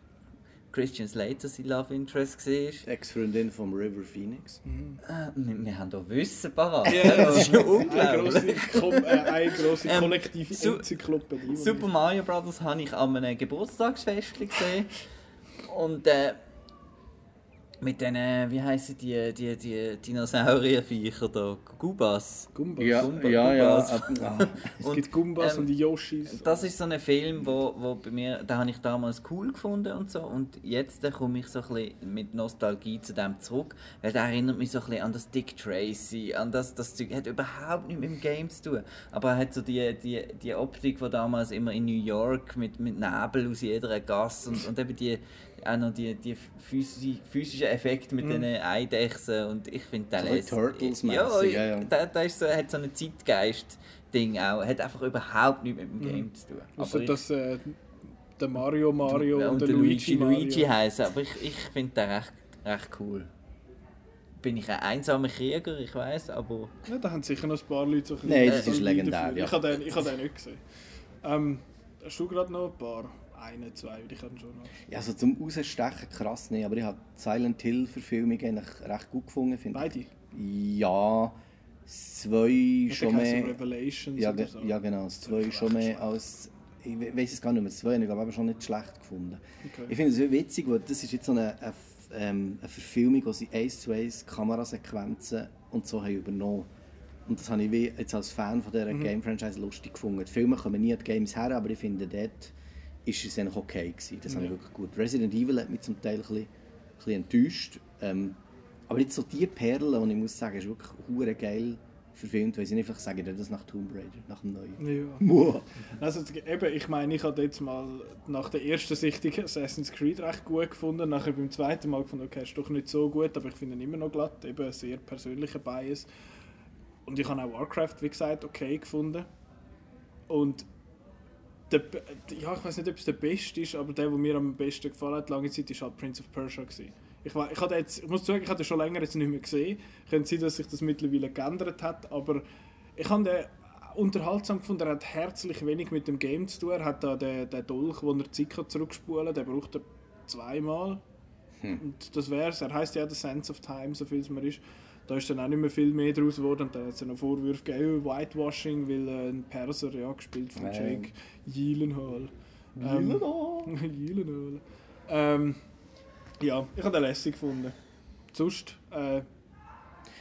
Christian Slater sein Love Interest war. Ex-Freundin vom River Phoenix. Äh, wir, wir haben da Wissen parat. Ja, das ist ja Eine unglaublich. äh, eine grosse Ähm, kollektive Su- Enzyklopädie. die Super Mario Brothers habe ich an einem Geburtstagsfest gesehen. Und äh, mit diesen, wie heissen die, die, die Dinosaurierviecher da? Gubas. Gumbas. Ja, Gumba- ja, ja. Gumbas. ab- ah. Es Und, gibt Gumbas ähm, und die Yoshis. Das ist so ein Film, wo, wo bei mir, da habe ich damals cool gefunden und so und jetzt komme ich so ein bisschen mit Nostalgie zu dem zurück, weil der erinnert mich so ein bisschen an das Dick Tracy, an das, das Zeug, hat überhaupt nichts mit dem Game zu tun, aber er hat so die, die, die Optik, die damals immer in New York mit, mit Nebel aus jeder Gasse und, und eben die, auch noch die, die physi physischen Effekte mit den Eidechsen und ich finde den So Turtles-mässig, ja, ja, ja. Der, der ist so, hat so einen Zeitgeist-Ding auch, hat einfach überhaupt nichts mit dem Game zu tun. Also dass äh, der Mario Mario und, und der Luigi Mario. Luigi heißen, aber ich, ich finde den recht, recht cool. Bin ich ein einsamer Krieger, ich weiß, aber Ja, da haben sicher noch ein paar Leute so ein Nein, bisschen das ist legendär, ja. Ich habe den, ich habe den nicht gesehen. Ähm, hast du gerade noch ein paar? Eine, zwei, ich habe schon noch. Ja, also zum Rausstechen krass nicht, aber ich habe Silent Hill Verfilmungen eigentlich recht gut gefunden. Finde Beide? ich. Ja, zwei Ich schon mehr. Revelations Ja, so. ja genau, das zwei Das schon mehr schlecht. als. Ich we- weiß es gar nicht mehr, zwei ich glaube aber schon nicht schlecht gefunden. Okay. Ich finde es sehr witzig, weil das ist jetzt so eine, eine, ähm, eine Verfilmung, wo sie eins zu eins Kamerasequenzen und so haben übernommen. Und das habe ich jetzt als Fan von dieser Mhm. Game-Franchise lustig gefunden. Die Filme kommen nie an die Games her, aber ich finde, dort ist es eigentlich okay gewesen. Das habe ich Ja. wirklich gut. Resident Evil hat mich zum Teil ein bisschen, ein bisschen enttäuscht. Ähm, aber jetzt so die Perlen, und ich muss sagen, ist wirklich hure geil verfilmt, weil sie nicht einfach sagen, das nach Tomb Raider, nach dem neuen. Ja. Also eben, ich meine, ich habe jetzt mal nach der ersten Sichtung Assassin's Creed recht gut gefunden. Nachher beim zweiten Mal gefunden, okay, ist doch nicht so gut, aber ich finde ihn immer noch glatt. Eben ein sehr persönlicher Bias. Und ich habe auch Warcraft, wie gesagt, okay gefunden. Und der, ja, ich weiß nicht, ob es der beste ist, aber der, der mir am besten gefallen hat, lange Zeit, war halt Prince of Persia. Gewesen. Ich, we- ich, hatte jetzt, ich muss sagen, ich den schon länger jetzt nicht mehr gesehen. Könnte sein, dass sich das mittlerweile geändert hat, aber ich habe den unterhaltsam gefunden. Er hat herzlich wenig mit dem Game zu tun. Er hat da den, den Dolch, wo er kann zurückspulen kann, den braucht er zweimal. Und das wär's. Er heißt ja The Sense of Time, so viel es mir ist. Da ist dann auch nicht mehr viel mehr draus geworden. Und dann hat es ja noch Vorwürfe gegeben, oh, Whitewashing, weil äh, ein Perser, ja, gespielt von Ja, ja. Jake Gyllenhaal. Ähm, Gyllenhaal. Ähm, ja, ich habe den lässig gefunden. Sonst äh,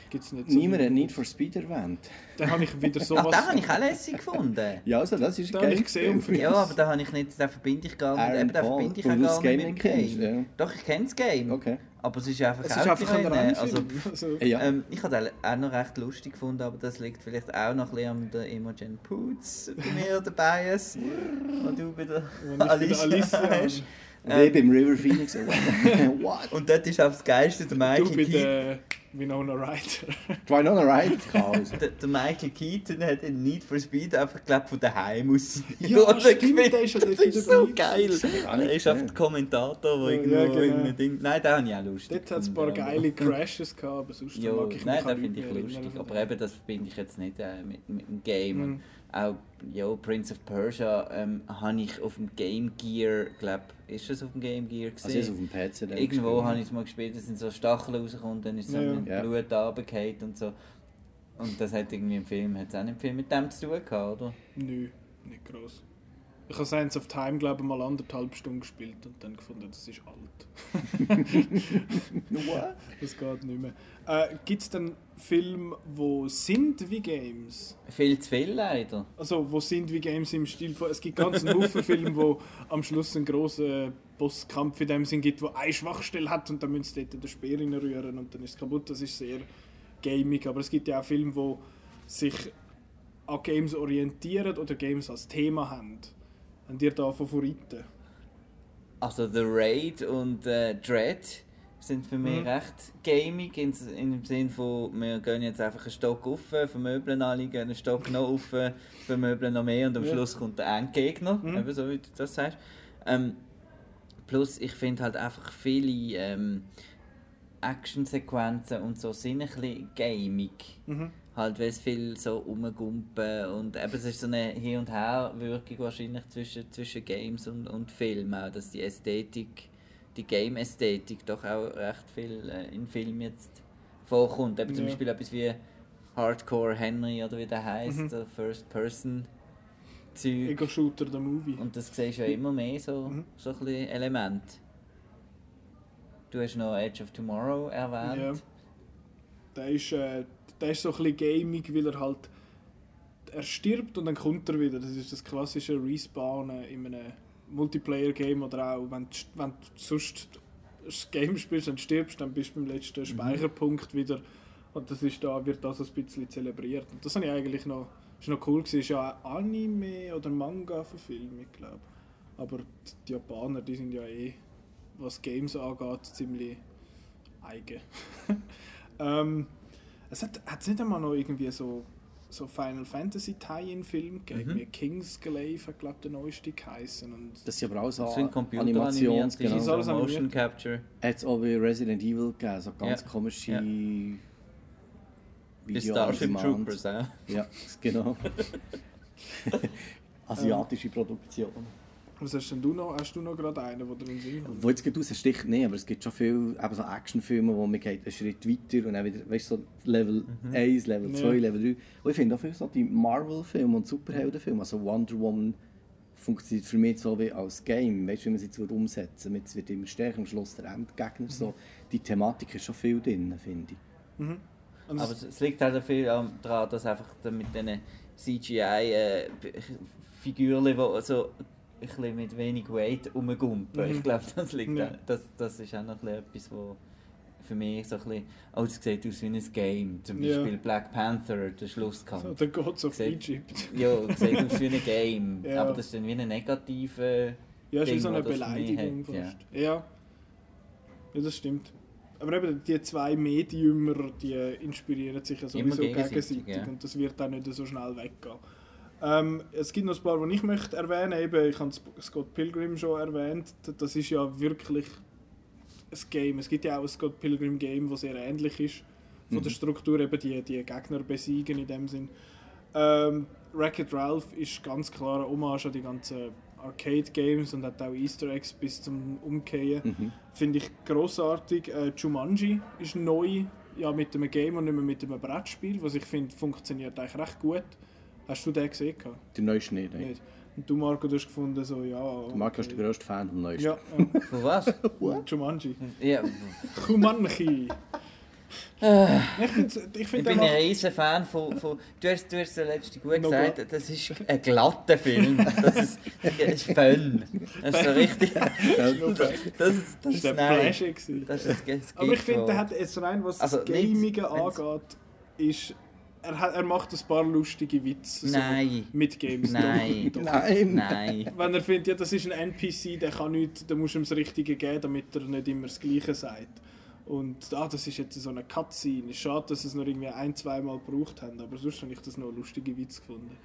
gibt es nicht so Niemand hat Need for Speed erwähnt. Dann habe ich wieder Ach, sowas... den habe ich auch lässig gefunden. Ja, also das ist Da geiles gesehen. Ja, aber da habe ich nicht, den verbinde ich gar nicht, eben, den verbinde ich auch gar Game nicht mit dem kennst, Game. ja. Doch, ich kenne das Game. Okay. Aber es ist einfach Es ist einfach ein. Also. Also, Ja. ähm, ich habe den auch noch recht lustig gefunden, aber das liegt vielleicht auch noch ein bisschen an der Imogen Poots bei mir dabei ist. Und du bei der bei der Alicia hast. Und ich beim River Phoenix. What? Und dort ist auch das Geilste, der Michael du bei Keaton. der Winona Ryder. Try not right? Chaos. Der, der Michael Keaton hat in Need for Speed einfach glaub, von daheim aus Ja, Oder stimmt, der ist ja Das ist so geil. Er ist einfach der Kommentator, der Ja, irgendwo ja, genau. irgendein Ding... Nein, den habe ich auch lustig Dort hat es ein paar geile Crashes gehabt, aber sonst Ja, mag ich nein, mich das finde ich lustig. Aber eben, das verbinde ich jetzt nicht äh, mit, mit dem Game. Mhm. Und Auch ja, Prince of Persia ähm, habe ich auf dem Game Gear, glaube ist das auf dem Game Gear Also ich gesehen? auf dem PC dann Irgendwo habe ich es mal gespielt, es sind so Stacheln rausgekommen, dann ist es so Ja. mit Ja. Blut runtergefallen und so. Und das hat irgendwie im Film, hat es auch nicht viel mit dem zu tun gehabt, oder? Nö, nicht gross. Ich habe Sands of Time, glaube ich, mal anderthalb Stunden gespielt und dann gefunden, das ist alt. What? Das geht nicht mehr. Äh, Gibt es denn Filme, die sind wie Games? Viel zu viel leider. Also, wo sind wie Games im Stil von... Es gibt ganz einen Haufen Filme, wo am Schluss einen grossen Bosskampf in dem Sinn gibt, wo eine Schwachstelle hat und dann müssen sie dort den Speer reinrühren und dann ist es kaputt. Das ist sehr gamig. Aber es gibt ja auch Filme, wo sich an Games orientieren oder Games als Thema haben. Habt ihr da Favoriten? Also The Raid und äh, Dread sind für mich Mhm. recht gaming, in, in dem Sinn von, wir gehen jetzt einfach einen Stock auf, vermöbeln alle, gehen einen Stock noch auf, vermöbeln noch mehr und am Ja. Schluss kommt der Endgegner, Mhm. eben so wie du das sagst. Ähm, plus ich finde halt einfach viele ähm, Actionsequenzen und so sind ein bisschen gaming. Mhm. Halt, weil es viel so rumgumpen und eben es ist so eine Hin- und Her-Wirkung wahrscheinlich zwischen, zwischen Games und, und Film auch, dass die Ästhetik, die Game-Ästhetik doch auch recht viel äh, in Film jetzt vorkommt. Eben zum Ja. Beispiel etwas wie Hardcore Henry oder wie der heißt, Mhm. der First-Person Zeug. Ego-Shooter, der Movie. Und das siehst du ja immer mehr so, Mhm. so ein Element. Du hast noch Edge of Tomorrow erwähnt. Ja. Der ist, äh, der ist so ein bisschen gaming, weil er halt er stirbt und dann kommt er wieder. Das ist das klassische Respawnen in einem Multiplayer-Game oder auch wenn du, wenn du sonst das Game spielst und stirbst, dann bist du beim letzten Speicherpunkt wieder und das ist da, wird das so ein bisschen zelebriert. Und das habe ich eigentlich noch, ist noch cool gewesen. Ist ja eine Anime oder Manga-Verfilmung, glaube Aber die, die Japaner, die sind ja eh, was Games angeht, ziemlich eigen. ähm, es hat es nicht einmal noch irgendwie so, so Final Fantasy Tie-In-Film gegeben. Mhm. wie Kingsglaive hat, glaube der neueste geheißen. Und Das sind aber auch so Das sind Computer Animations... animiert, Das ist Genau. alles Motion animiert. Capture. Hat es auch bei Resident Evil gegeben, so ganz Ja. komische... Ja. Video Starship. Troopers auch. Ja, genau. Asiatische Produktion. Was hast denn du noch? Hast du noch gerade einen, der drin sind? Wo jetzt gerade raussticht, nein, aber es gibt schon viele eben so Actionfilme, wo man geht einen Schritt weiter und dann wieder, weißt du, so Level 1, Level 2, Ja. Level 3. Und ich finde auch viel so die Marvel-Filme und Superheldenfilme, also Wonder Woman funktioniert für mich so wie als Game, weißt du, wie man sie jetzt umsetzen würde. Es wird immer stärker, am Schluss der Endgegner, so. Die Thematik ist schon viel drin, finde ich. Mhm. Aber es- es es liegt halt auch viel daran, dass einfach mit diesen CGI-Figuren, die so bisschen mit wenig Weight rumgumpen. Mhm. Ich glaube, das liegt Ja. das, das ist auch noch etwas, wo für mich so ein bisschen, oh, es sieht aus wie ein Game. Zum Ja. Beispiel Black Panther, der Schlusskampf. so, der Gods of Seht- Egypt. Ja, sieht aus wie ein Game. Ja. Aber das ist dann wie eine negative. Ja, ist wie Ding, so eine das Beleidigung hat, ja. fast. Ja. ja. das stimmt. Aber eben, die zwei Mediumer, die inspirieren sich ja Immer sowieso gegenseitig, gegenseitig ja. und das wird auch nicht so schnell weggehen. Ähm, es gibt noch ein paar, die ich möchte erwähnen Eben, ich habe Scott Pilgrim schon erwähnt. Das ist ja wirklich ein Game. Es gibt ja auch ein Scott Pilgrim Game, das sehr ähnlich ist. Von Mhm. der Struktur eben die, die Gegner besiegen in dem Sinn. Ähm, Wreck-It Ralph ist ganz klar eine Hommage an die ganzen Arcade-Games und hat auch Easter Eggs bis zum Umkehren. Mhm. Finde ich grossartig. Äh, Jumanji ist neu, ja, mit einem Game und nicht mehr mit einem Brettspiel, was ich finde, funktioniert eigentlich recht gut. Hast du den gesehen? gehabt? Der neueste nicht, nein. Nicht. Und du, Marco, du hast gefunden, so, ja. Okay. Marco ist der grösste Fan vom neuesten. Ja, ja. Von was? Jumanji. ja, Jumanji. ich finde, ich ich find, bin der ein riesen Fan von, von du hast, du hast es letzte gut No gesagt, das ist ein glatter Film, das ist, das ist Fun, das ist so richtig, das, das, das das ist war der Pleasure. das ist das Aber ich finde, der hat jetzt rein, was Also das wenn's- angeht, ist, er, hat, er macht ein paar lustige Witze. Nein. So, mit Games. Nein. Doch, doch. Nein! nein, Wenn er findet, ja, das ist ein NPC, der kann nichts, dann musst du ihm das Richtige geben, damit er nicht immer das Gleiche sagt. Und ah, das ist jetzt so eine Cutscene. Ist schade, dass sie es nur irgendwie ein, zwei Mal gebraucht haben, aber sonst habe ich das noch lustige Witz gefunden.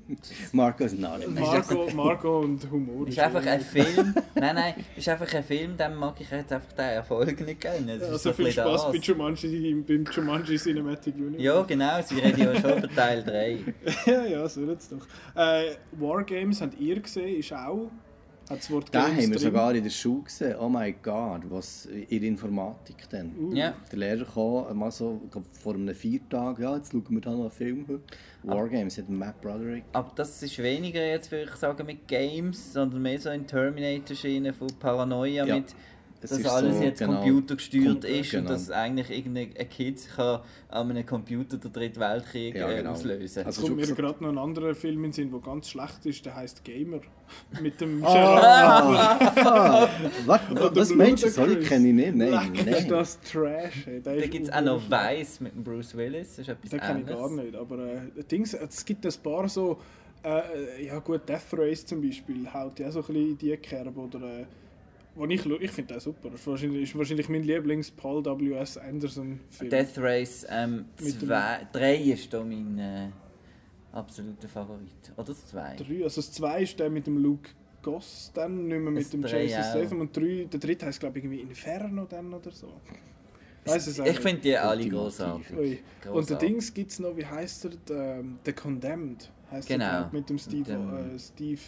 Marco ist Narren. Marco, Marco und Humor. ist einfach ein. Film, nein, nein, ist einfach ein Film, dem mag ich jetzt einfach den Erfolg nicht gönnen, das Also so viel Spaß das. bei Jumanji, beim Jumanji Cinematic Universe. Ja, genau, sie reden ja schon über Teil 3. ja, ja, so jetzt doch. Äh, Wargames habt ihr gesehen, ist auch. Das Wort Den Games haben wir sogar in der Schule gesehen. Oh mein Gott, was in der Informatik dann. Uh. Ja. Der Lehrer kam mal so vor einem Viertag, ja, jetzt schauen wir da noch einen Film. Wargames hat Matt Broderick. Aber das ist weniger jetzt, würde ich sagen, mit Games, sondern mehr so in Terminator-Schiene von Paranoia Ja. mit, Es dass ist alles so, jetzt genau. computergesteuert Computer, ist und genau. dass eigentlich irgendein ein Kid kann an einem Computer den Dritten Weltkrieg Ja, äh, genau. auslösen Also Es kommt mir gesagt- gerade noch ein anderer Film in den Sinn, der ganz schlecht ist, der heißt Gamer. Mit dem Ah, ah, was, was meinst du? Sorry, kenne ich nicht. Nein, Leck, ist nein. das Trash. Ey. Der Da ist gibt es auch noch. Weiss mit dem Bruce Willis, das ist etwas Den kenne ich gar nicht. Aber äh, Dings, es gibt ein paar so. Äh, ja, gut, Death Race zum Beispiel haut ja so ein bisschen in die Kerbe. Oder. Äh, wo ich ich finde den super. Das ist wahrscheinlich, ist wahrscheinlich mein Lieblings-Paul W.S. Anderson-Film. Death Race ähm, Mit dem- 3 ist da mein äh, absoluter Favorit. Oder das 2? Drei, also das 2 ist der mit dem Luke Goss, dann nicht mehr mit Das dem Jason. Statham und drei, der dritte heißt glaube ich irgendwie Inferno dann oder so. Weiss es auch Ich finde die alle großartig. Und der. Dings gibt es noch, wie heißt er? Der, ähm, The Condemned. Heißt Genau. Mit dem Steve. Mit dem- äh, Steve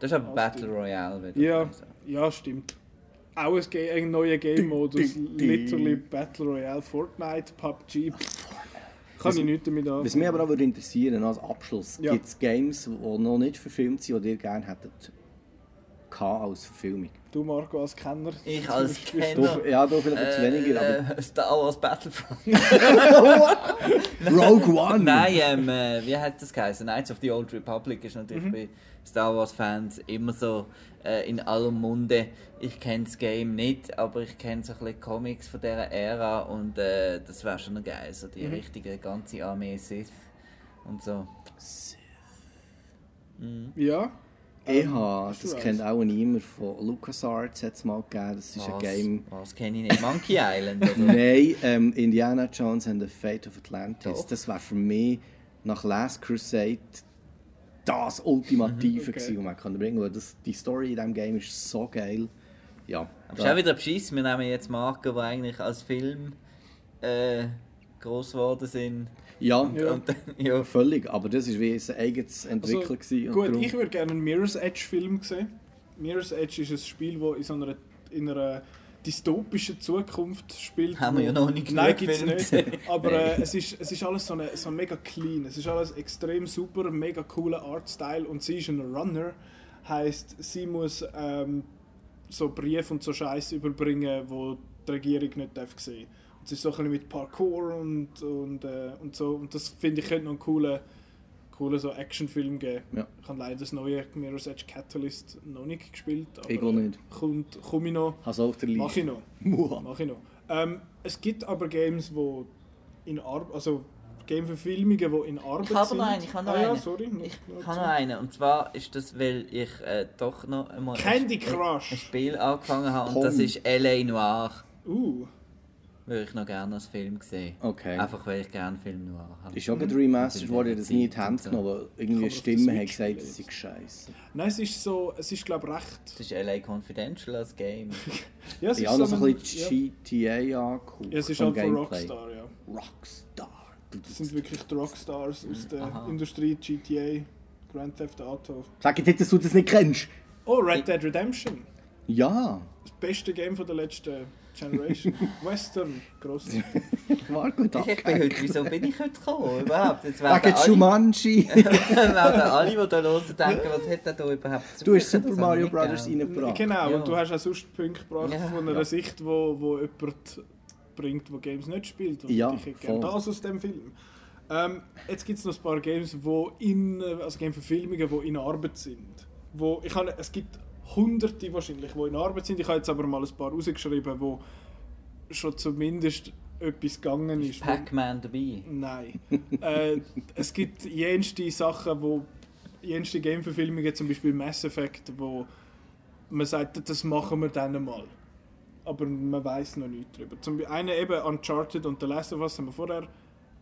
Das ist Austin. Battle Royale wieder. ja, Also. ja, stimmt. Auch ein, ein neuer Game-Modus. Literally Battle Royale, Fortnite, PUBG. Kann ich nichts damit Was mich aber auch würde interessieren als Abschluss, Ja. gibt es Games, die noch nicht verfilmt sind, die ihr gerne hättet als Verfilmung? Du, Marco, als Kenner. Ich als Du, Kenner. ja, du vielleicht etwas weniger, aber Äh, Star Wars Battlefront. Rogue One! Nein, ähm, äh, wie hat das geheißen? Knights of the Old Republic ist natürlich Mhm. bei Star Wars Fans immer so äh, in aller Munde. Ich kenne das Game nicht, aber ich kenne so ein bisschen Comics von dieser Ära und äh, das wäre schon geil, so Mhm. die richtige ganze Armee Sith und so. Ja. Ich habe, das kennt auch niemand von LucasArts, hat es mal gegeben, das ist ein Was, Game... was kenne ich nicht? Monkey Island oder? Nein, ähm, Indiana Jones and the Fate of Atlantis. Doch. Das war für mich nach Last Crusade das Ultimative, Okay. gewesen, was man kann bringen. Das, die Story in diesem Game ist so geil. Ja, Aber es ist auch wieder beschiss. Wir nehmen jetzt Marken, die eigentlich als Film äh, groß geworden sind. Ja, Ja. Und, ja. völlig. Aber das war wie ein eigenes Entwickler. Also, gut, darum- ich würde gerne einen Mirror's Edge Film sehen. Mirror's Edge ist ein Spiel, das in so einer, in einer dystopischen Zukunft spielt. Haben wir ja noch nicht Nein, gibt es nicht. Aber äh, es, ist, es ist alles so, eine, so mega clean. Es ist alles extrem super, mega cooler Artstyle und sie ist ein Runner. Heißt, sie muss ähm, so Briefe und so Scheiß überbringen, wo die Regierung nicht darf sehen. Und es ist so ein bisschen mit Parkour und, und, äh, und so. Und das finde ich könnte noch einen coolen, coolen so Actionfilm geben. Ja. Ich habe leider das neue Mirror's Edge Catalyst noch nicht gespielt. Aber, Ich auch nicht. Kommt, komme ich noch. Hast du auf der Mach Liste? ich noch. Mach ich noch. Ähm, es gibt aber Games, wo in Arbeit, also Game-Verfilmungen, die in Arbeit Ich habe sind. noch einen, ich habe noch ah, ja, einen. sorry. noch- Ich noch habe noch einen. Und zwar ist das, weil ich äh, doch noch einmal Candy ein, Crush. ein Spiel angefangen habe. Und Pong. das ist L.A. Noir. Uh, Würde ich noch gerne als Film sehen. Okay. Einfach weil ich gerne Film Noir habe. Ist auch gerade remastered Mhm. worden, das nie in die Hand So. genommen, weil irgendwie der haben Switch gesagt, das sei scheiße. nein, es ist so, es ist glaube ich recht. Das ist L.A. Confidential als Game. Ja, es Ich ist habe noch so ein ein- bisschen GTA angeguckt. ja, es ist halt von. Rockstar, ja. Rockstar. Das sind wirklich die Rockstars aus der Aha. Industrie, GTA, Grand Theft Auto. Sag jetzt nicht, dass du das nicht kennst. Oh, Red Dead Redemption. Ja. Das beste Game von der letzten Generation. Western, gross. War gut Ich bin heute, wieso bin ich heute gekommen? Überhaupt? Jetzt werden Wegen alle, Jumanji. werden alle, die da hören, denken, was hat er da überhaupt zu Du hast? Super Das Mario nicht reingebracht. Genau, Ja. und du hast auch sonst Punkte gebracht Ja. von einer Ja. Sicht, wo, wo jemand bringt, der Games nicht spielt. Und Ja, ich hätte gerne das aus dem Film. Ähm, jetzt gibt es noch ein paar Games, wo in, äh, also Game-Verfilmungen, die in Arbeit sind. Wo, ich habe, es gibt hunderte wahrscheinlich, die in Arbeit sind. Ich habe jetzt aber mal ein paar rausgeschrieben, wo schon zumindest etwas gegangen ist. Ist Pac-Man dabei? Nein. äh, es gibt jenste Sachen, wo jenste Game-Verfilmungen, zum Beispiel Mass Effect, wo man sagt, das machen wir dann mal. Aber man weiß noch nichts darüber. Zum Beispiel eine eben Uncharted und The Last of Us haben wir vorher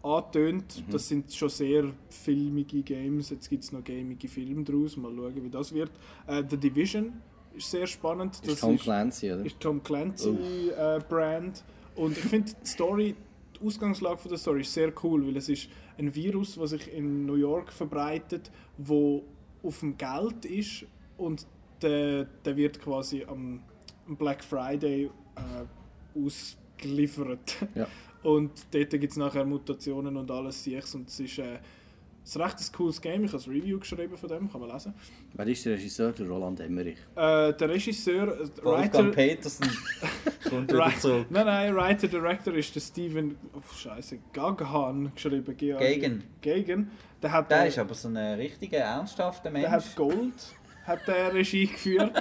angetönt. Das sind schon sehr filmige Games. Jetzt gibt es noch gamige Filme daraus. Mal schauen, wie das wird. Äh, The Division ist sehr spannend. Das ist Tom Clancy, oder? ist Tom Clancy äh, Brand und ich finde die Story, die Ausgangslage von der Story ist sehr cool, weil es ist ein Virus, was sich in New York verbreitet, wo auf dem Geld ist und der, der wird quasi am, am Black Friday äh, ausgeliefert. Ja. Und dort gibt es nachher Mutationen und alles Sichs und es ist, äh, es ist recht ein cooles Game. Ich habe ein Review geschrieben von dem, kann man lesen. Wer ist der Regisseur? Der Roland Emmerich. Äh, der Regisseur, äh, Wolfgang Petersen kommt wieder Right. zurück. Nein, nein, Writer Director ist der Steven oh, Scheiße, Gaghan geschrieben. G-A-G- Gegen. Gegen. Der hat, Der äh, ist aber so ein richtiger, ernsthafter der Mensch. hat Gold hat der Regie geführt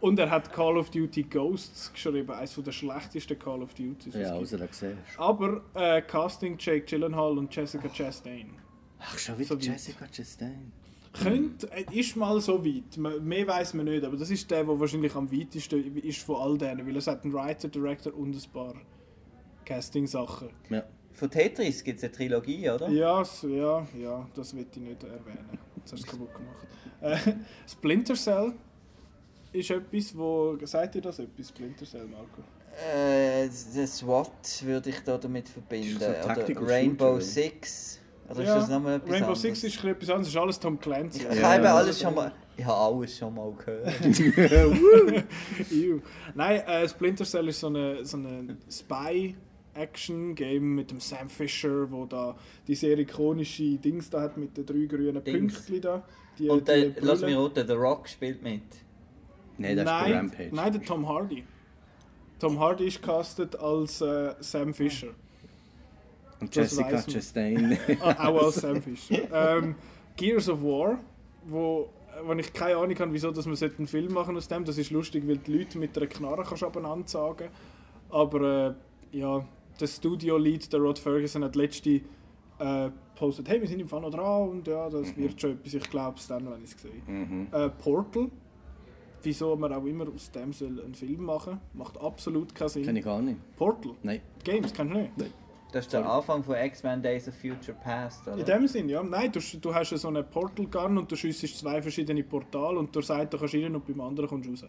und er hat Call of Duty Ghosts geschrieben, eines der schlechtesten Call of Duties. Ja, also da du. Aber äh, Casting Jake Gyllenhaal und Jessica Chastain. Ach, schon wieder So weit. Jessica Chastain. Könnte, äh, ist mal so weit. Mehr weiß man nicht, aber das ist der, der wahrscheinlich am weitesten ist von all denen, weil es hat einen Writer, Director und ein paar Casting-Sachen. Ja. Von Tetris gibt es eine Trilogie, oder? Ja, ja, ja, das wird ich nicht erwähnen. Jetzt hast du es kaputt gemacht. Äh, Splinter Cell ist etwas, wo... Sagt ihr das etwas, Splinter Cell, Marco? Äh, das SWAT würde ich da damit verbinden. Ist das ein Oder Rainbow oder? Six. Oder ist das nochmal etwas Rainbow anderes? Six ist etwas anderes, ist alles Tom Clancy. Ich Ja. habe alles schon mal... Ich habe alles schon mal gehört. Nein, äh, Splinter Cell ist so eine, so eine Spy-Action-Game mit dem Sam Fisher, wo da die sehr ikonische Dings da hat mit den drei grünen Dings. Pünktchen da. Die, Und die der, lass mich roten, The Rock spielt mit. Nein, das ist nein, Rampage. nein, der Tom Hardy. Tom Hardy ist castet als äh, Sam Fisher. Und das Jessica. Chastain. Ah, auch als Sam Fisher. ähm, Gears of War, wo, wo ich keine Ahnung habe, wieso dass man einen Film machen aus dem. Das ist lustig, weil die Leute mit einer Knarre kannst du sagen. Aber äh, ja, der Studio-Lead, der Rod Ferguson, hat letzte äh, postet, hey, wir sind im Fall noch dran und ja, das wird schon etwas, ich glaube es dann, wenn ich es sehe. mhm. Äh, Portal, wieso man auch immer aus dem soll einen Film machen, macht absolut keinen Sinn. Kenn ich gar nicht. Portal, Nein. Games, kennst du nicht? Das ist der Anfang von X-Men Days of Future Past, oder? In dem Sinn, ja. Nein, du, du hast so einen Portal Gun und du schiessest zwei verschiedene Portale und durch eine Seite kannst du rein und beim anderen kommst du raus.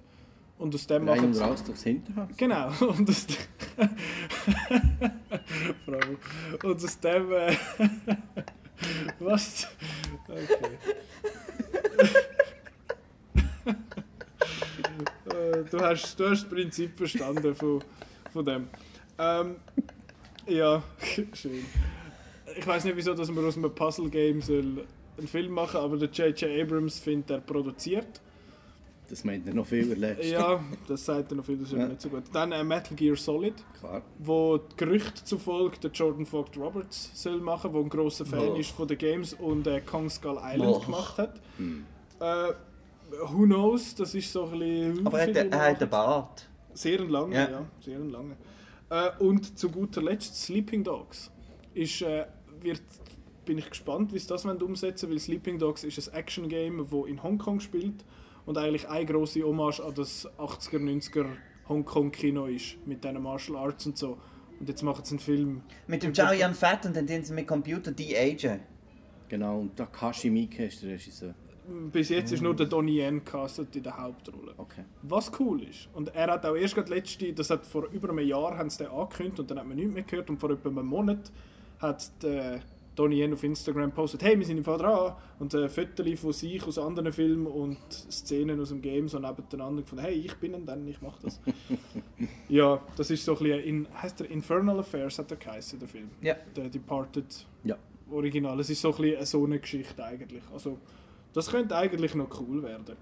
Und aus dem machen sie... raus durchs Hinterhaus. Genau. Und aus. Und aus dem... Äh... Was? Okay. Äh, du, hast, du hast das Prinzip verstanden von, von dem. Ähm, ja, schön. Ich weiß nicht, wieso dass man aus einem Puzzle-Game soll einen Film machen aber der J.J. Abrams findet, er produziert. Das meint er noch viel erlebt. Ja, das sagt er noch viel, das ist Ja. nicht so gut. Dann äh, Metal Gear Solid, Klar. wo Gerüchte zufolge der Jordan Vogt Roberts soll machen, wo ein großer Fan Oh. ist von den Games und äh, Kong Skull Island Oh. gemacht hat. Hm. Äh, who knows, das ist so ein bisschen... Aber er hat, er hat einen Bart. Sehr lange, ja. Ja. sehr lange. Äh, und zu guter Letzt Sleeping Dogs. Ist, äh, wird, bin ich gespannt, wie sie das wollen umsetzen weil Sleeping Dogs ist ein Action-Game, das in Hongkong spielt und eigentlich eine grosse Hommage an das 80er, 90er Hongkong-Kino ist, mit diesen Martial Arts und so. Und jetzt machen sie einen Film. Mit dem Chow Yun Fat und dann tun sie mit Computer de-agen. Genau, und Takashi Miike ist der Regisseur. Bis jetzt ist nur der Donnie Yen castet in der Hauptrolle. Okay. Was cool ist. Und er hat auch erst gerade letzte, das hat vor über einem Jahr haben sie den angekündigt und dann hat man nichts mehr gehört und vor etwa einem Monat hat der Donnie Yen auf Instagram gepostet, hey, wir sind im Fall dran und ein Foto von sich aus anderen Filmen und Szenen aus dem Game so nebeneinander gefunden, hey, ich bin dann, ich mach das. ja, das ist so ein bisschen, in, heißt der Infernal Affairs hat er geheißen, der Film. Ja. Der Departed Ja. Original. Es ist so ein bisschen so eine Geschichte eigentlich. Also, das könnte eigentlich noch cool werden.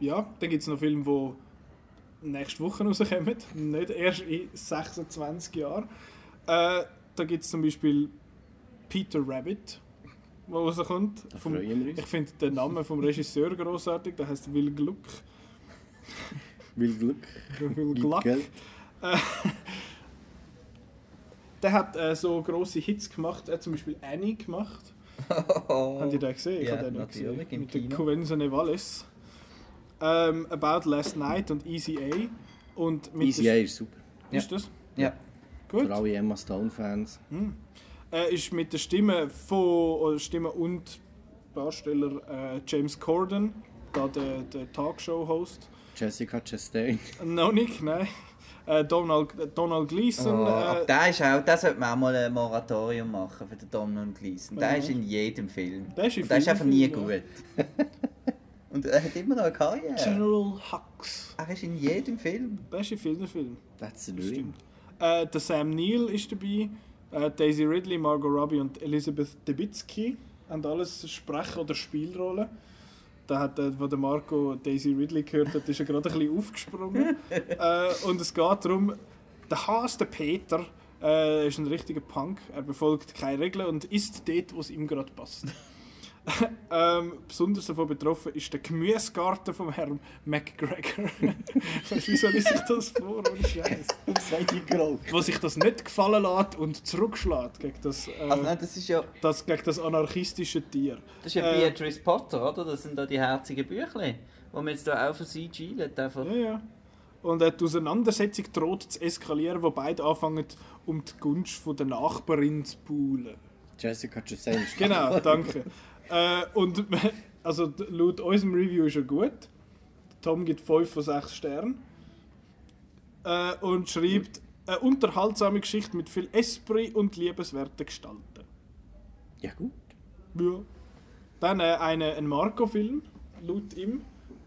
Ja, dann gibt es noch Filme, die nächste Woche rauskommen, nicht erst in 26 Jahren. Äh, da gibt es zum Beispiel Peter Rabbit, der rauskommt. Vom, ich finde den Namen vom Regisseur großartig, der heißt Will Gluck. Will Glück. Will Gluck. Geld. Der hat äh, so grosse Hits gemacht, er hat zum Beispiel Annie gemacht. Habt ihr den gesehen? Ich Ja, habe den noch natürlich, gesehen. Mit der Kino. Covenza Nevalis. Ähm, About Last Night und Easy A. Und mit Easy A ist super. Ist das? Ja. Gut. Für alle Emma Stone-Fans. Äh, ist mit der Stimme von Stimme und Darsteller äh, James Corden, da der, der Talkshow-Host. Jessica Chastain. Noch nicht, nein. Äh, Donald, Donald Gleason. Oh, aber äh, der ist auch, der sollte man auch mal ein Moratorium machen für den Donald Gleason. Der Ja. ist in jedem Film. Der ist in Und der ist vielen einfach nie Filmen, gut. Und er hat immer noch eine Karriere. General Hux. Er ist in jedem Film. Beste Film. That's the dream. Äh, der Sam Neill ist dabei, äh, Daisy Ridley, Margot Robbie und Elizabeth Debicki haben alles Sprechen- oder Spielrollen. Da hat, äh, wo der Marco Daisy Ridley gehört hat, ist er gerade ein bisschen aufgesprungen. äh, und es geht darum, der Haas, der Peter, äh, ist ein richtiger Punk. Er befolgt keine Regeln und isst dort, wo es ihm gerade passt. ähm, besonders davon betroffen ist der Gemüsegarten vom Herrn McGregor. Wie soll ich sich das vor? Ohne Scheiß. Wo sich das nicht gefallen lässt und zurückschlägt gegen das, äh, Also nein, das ist ja, das, gegen das anarchistische Tier. das ist ja Äh, Beatrice Potter, oder? Das sind da die herzigen Büchlein, die man jetzt da auch für sie gilet, einfach. Ja, ja. Und äh, die Auseinandersetzung droht zu eskalieren, wo beide anfangen, um die Gunst von der Nachbarin zu buhlen. Jessica Chastain Genau, danke. äh, und also laut unserem Review ist er gut. Tom gibt 5 von 6 Sternen. Äh, und schreibt eine unterhaltsame Geschichte mit viel Esprit und liebenswerten Gestalten. Ja gut. Ja. Dann äh, eine, ein Marco-Film, laut ihm.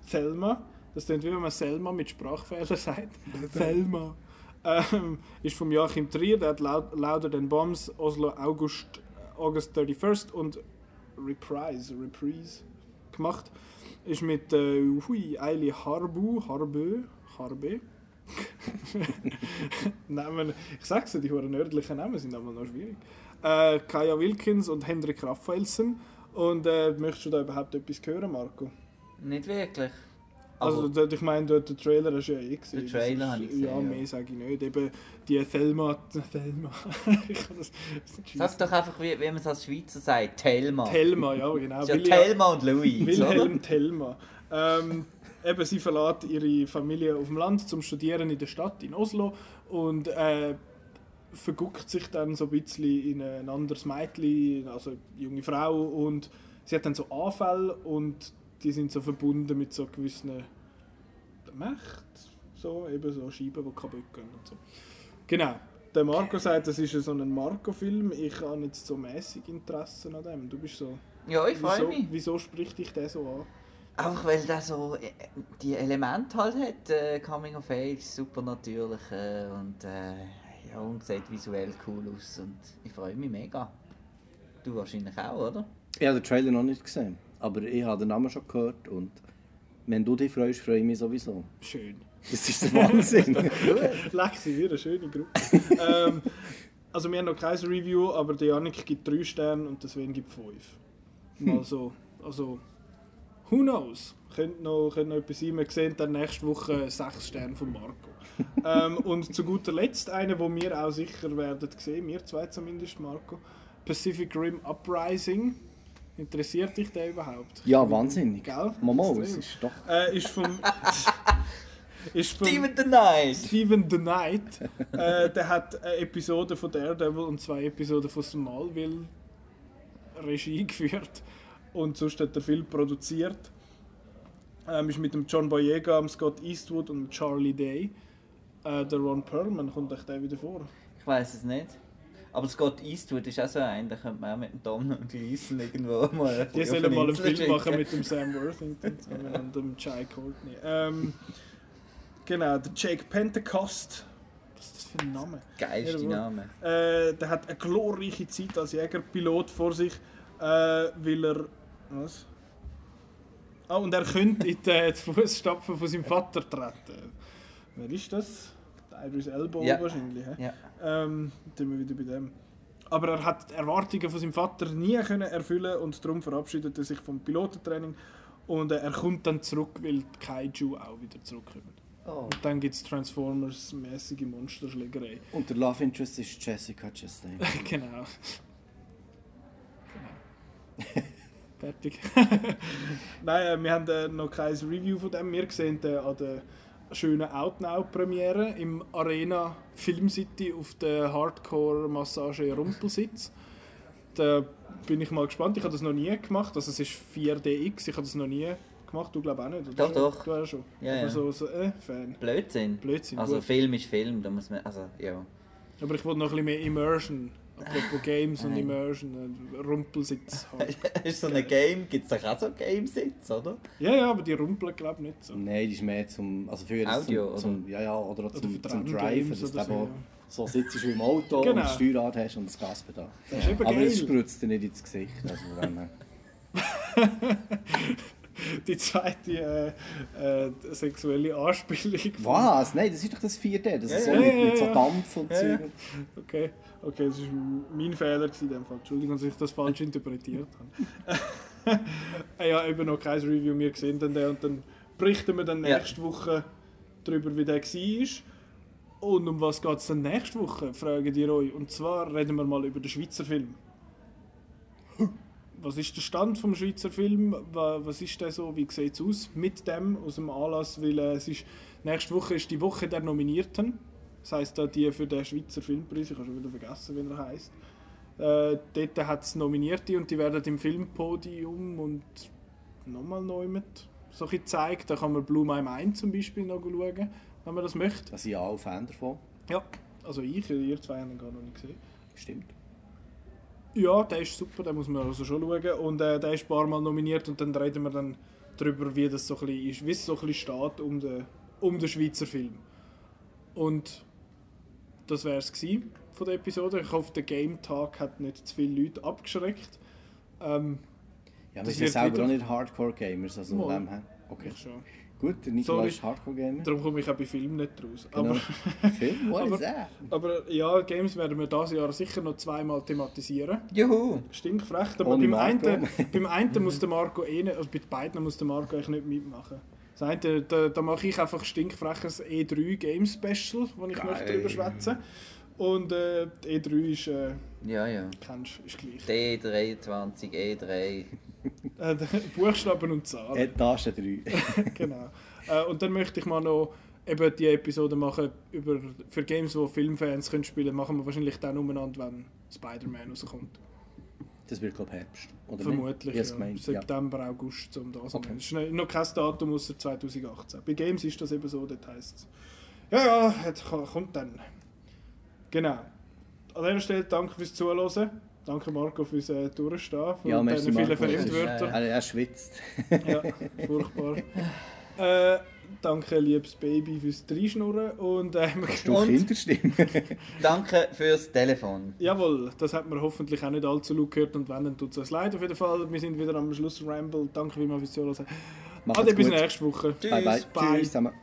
Thelma. Das klingt wie wenn man Selma mit Sprachfehlern sagt. Thelma. Ähm, ist vom Joachim Trier, der hat Laut, Louder Than Bombs, Oslo August, August 31st und Reprise, Reprise gemacht. Ist mit äh, hui, Eili Harbu, Harbö, Harbe. Namen, ich sag's dir, die hohen nördlichen Namen sind aber noch schwierig. Äh, Kaya Wilkins und Hendrik Raphaelsen. Und äh, möchtest du da überhaupt etwas hören, Marco? Nicht wirklich. Also, d- ich meine, der, der Trailer du ja eh gesehen. Den Trailer ist- habe ich gesehen, Ja, ja. mehr sage ich nicht. Eben die Thelma. Thelma. das. Sag doch einfach, wie, wie man es als Schweizer sagt, Thelma. Thelma, ja, genau. Ist ja Thelma und Louis. Wilhelm Thelma. Ähm, eben, sie verlässt ihre Familie auf dem Land zum Studieren in der Stadt in Oslo und äh, verguckt sich dann so ein bisschen in ein anderes Mädchen, also eine junge Frau und sie hat dann so Anfälle und die sind so verbunden mit so gewissen Mächten, so eben so Scheiben, die kaputt gehen und so. Genau. Der Marco sagt, das ist so ein Marco-Film. Ich habe jetzt so mäßig Interesse an dem. Du bist so. Ja, ich freue mich. wieso spricht dich der so an? Einfach weil der so äh, die Elemente halt hat. Äh, Coming of Age, super natürlich äh, und äh, ja, und sieht visuell cool aus. Und ich freue mich mega. Du wahrscheinlich auch, oder? Ich habe den Trailer noch nicht gesehen, aber ich habe den Namen schon gehört und wenn du dich freust, freue ich mich sowieso. Schön. Das ist der Wahnsinn. Lexi, wieder eine schöne Gruppe. ähm, also wir haben noch kein Review, aber der Janik gibt 3 Sterne und der Sven gibt 5. Mal so. Also, who knows? Könnte noch, könnte noch etwas sein. Wir sehen dann nächste Woche 6 Sterne von Marco. ähm, und zu guter Letzt eine, wo wir auch sicher werden sehen, wir zwei zumindest, Marco. Pacific Rim Uprising. Interessiert dich der überhaupt? ja, wahnsinnig. Gell? Mama, es ist doch... Äh, ist vom... ist vom Steven the Knight! Steven the Knight, äh, der hat eine Episode von Daredevil und zwei Episoden von Smallville Regie geführt und sonst hat er viel produziert. Ähm, ist mit dem John Boyega, dem Scott Eastwood und dem Charlie Day. Äh, der Ron Perlman kommt euch der wieder vor. Ich weiß es nicht. Aber Scott Eastwood ist auch so ein, da könnte man auch mit dem Tom und Gleason irgendwo mal Die sollen mal einen Film machen schicken. mit dem Sam Worthington und dem Jai Courtney. Ähm, genau, der Jake Pentecost. Was ist das für ein Name? Geilste Name. Äh, der hat eine glorreiche Zeit als Jägerpilot vor sich, äh, weil er. Was? Ah, und er könnte in die Fußstapfen von seinem Vater treten. Wer ist das? Idris Elbow Ja. wahrscheinlich. hä? Ja. Ähm, dann sind wir wieder bei dem. Aber er hat die Erwartungen von seinem Vater nie können erfüllen und darum verabschiedet er sich vom Pilotentraining. Und äh, er kommt dann zurück, weil die Kaiju auch wieder zurückkommen. Oh. Und dann gibt es Transformers-mäßige Monsterschlägerei. Und der Love Interest ist Jessica Chastain. genau. genau. Fertig. Nein, äh, wir haben äh, noch kein Review von dem. Wir sehen den an der schönen Outnow-Premiere im Arena Film City auf der Hardcore-Massage Rumpelsitz. Da bin ich mal gespannt. Ich habe das noch nie gemacht. Also es ist 4DX. Ich habe das noch nie gemacht. Du glaubst auch nicht? oder? Doch, doch. Du auch schon. Ja, ja. so, so äh, Fan. Blödsinn. Blödsinn, Also gut. Film ist Film, da muss man, also ja. Aber ich wollte noch ein bisschen mehr Immersion. Apropos Games und Immersion, äh, Rumpelsitz. Halt. ist so ein Game, gibt es doch auch so Gamesitz, oder? Ja, ja, aber die rumpeln glaube ich nicht so. Nein, die ist mehr zum, also für Audio, zum, zum, ja, ja, oder, Oder zum, zum Driven, dass du so, ja. so sitzt wie im Auto Genau. und das Steuerrad hast und das Gaspedal. Das Aber es spritzt dir nicht ins Gesicht. Also her. Die zweite äh, äh, sexuelle Anspielung. Was? Nein, das ist doch das vierte. Das ist so Ja, mit, ja, mit so ja. Dampf und Ja, ja. Zeug. Okay, okay, das war mein Fehler in dem Fall. Entschuldigung, dass ich das falsch interpretiert habe. Äh, ja, eben noch kein Review mehr gesehen und dann berichten wir dann Ja. nächste Woche darüber, wie der war. Und um was geht es dann nächste Woche, fragen ihr euch. Und zwar reden wir mal über den Schweizer Film. Was ist der Stand vom Schweizer Film? Wa- Was ist der so? Wie sieht es aus mit dem aus dem Anlass? Weil äh, es ist, nächste Woche ist die Woche der Nominierten. Das heisst, da die für den Schweizer Filmpreis, ich habe schon wieder vergessen, wie er heisst. Äh, dort hat es Nominierte und die werden im Filmpodium und nochmal neu mit so ein gezeigt. Da kann man Blue My Mind zum Beispiel noch schauen, wenn man das möchte. Da sind ja alle Fan davon. Ja, also ich, ihr zwei haben ihn gar noch nicht gesehen. Stimmt. Ja, der ist super, den muss man also schon schauen. Und äh, der ist ein paar Mal nominiert und dann reden wir dann darüber, wie das so ein bisschen ist, wie es so ein bisschen steht um den, um den Schweizer Film. Und das wäre es von der Episode. Ich hoffe, der Game Tag hat nicht zu viele Leute abgeschreckt. Ähm, Ja, wir Das sind ja selber wieder- auch nicht Hardcore-Gamers. Also Mal. von dem her. Okay. ich schon. Gut, der Sorry. ist Hardcore-Gamer. Darum komme ich auch bei Filmen nicht raus. Genau. Aber, Film? What Aber- is that? aber ja, Games werden wir dieses Jahr sicher noch zweimal thematisieren. Juhu! Stinkfrech, aber Ohne beim Marco. einen, beim einen muss der Marco eh nicht, also bei beiden muss der Marco eigentlich nicht mitmachen. Das eine, da, da mache ich einfach stinkfreches E3 Game Special, wo ich Geil. möchte drüber schwätzen. Und äh, die E3 ist, äh, Ja, ja. kennst ist gleich. D23, E3. Äh, Buchstaben und Zahlen. Etage 3. genau. Äh, und dann möchte ich mal noch eben die Episode machen über, für Games, wo Filmfans können spielen machen wir wahrscheinlich dann umeinander, wenn Spider-Man rauskommt. Das wird, glaube ich, Herbst. Oder Vermutlich, ja. gemeint, ja. September, August, um da zu Okay. Es ist noch- kein Datum außer 2018. Bei Games ist das eben so, das heisst ja, ja, jetzt ko- kommt dann. Genau. An dieser Stelle danke fürs Zuhören. Danke Marco fürs äh, Durchstehen. Für Ja, merci, deine vielen. Fremdwörter. Er, er schwitzt. Ja, furchtbar. äh, danke, liebes Baby, fürs Dreischnurren. Und äh, Du Und- Kinderstimme. Danke fürs Telefon. Jawohl, das hat man hoffentlich auch nicht allzu laut gehört und wenn, dann tut es uns leid auf jeden Fall. Wir sind wieder am Schluss Ramble. Danke vielmals fürs Zuhören. Macht's Ade, bis nächste Woche. Tschüss. Bye, bye. Bye. Tschüss zusammen.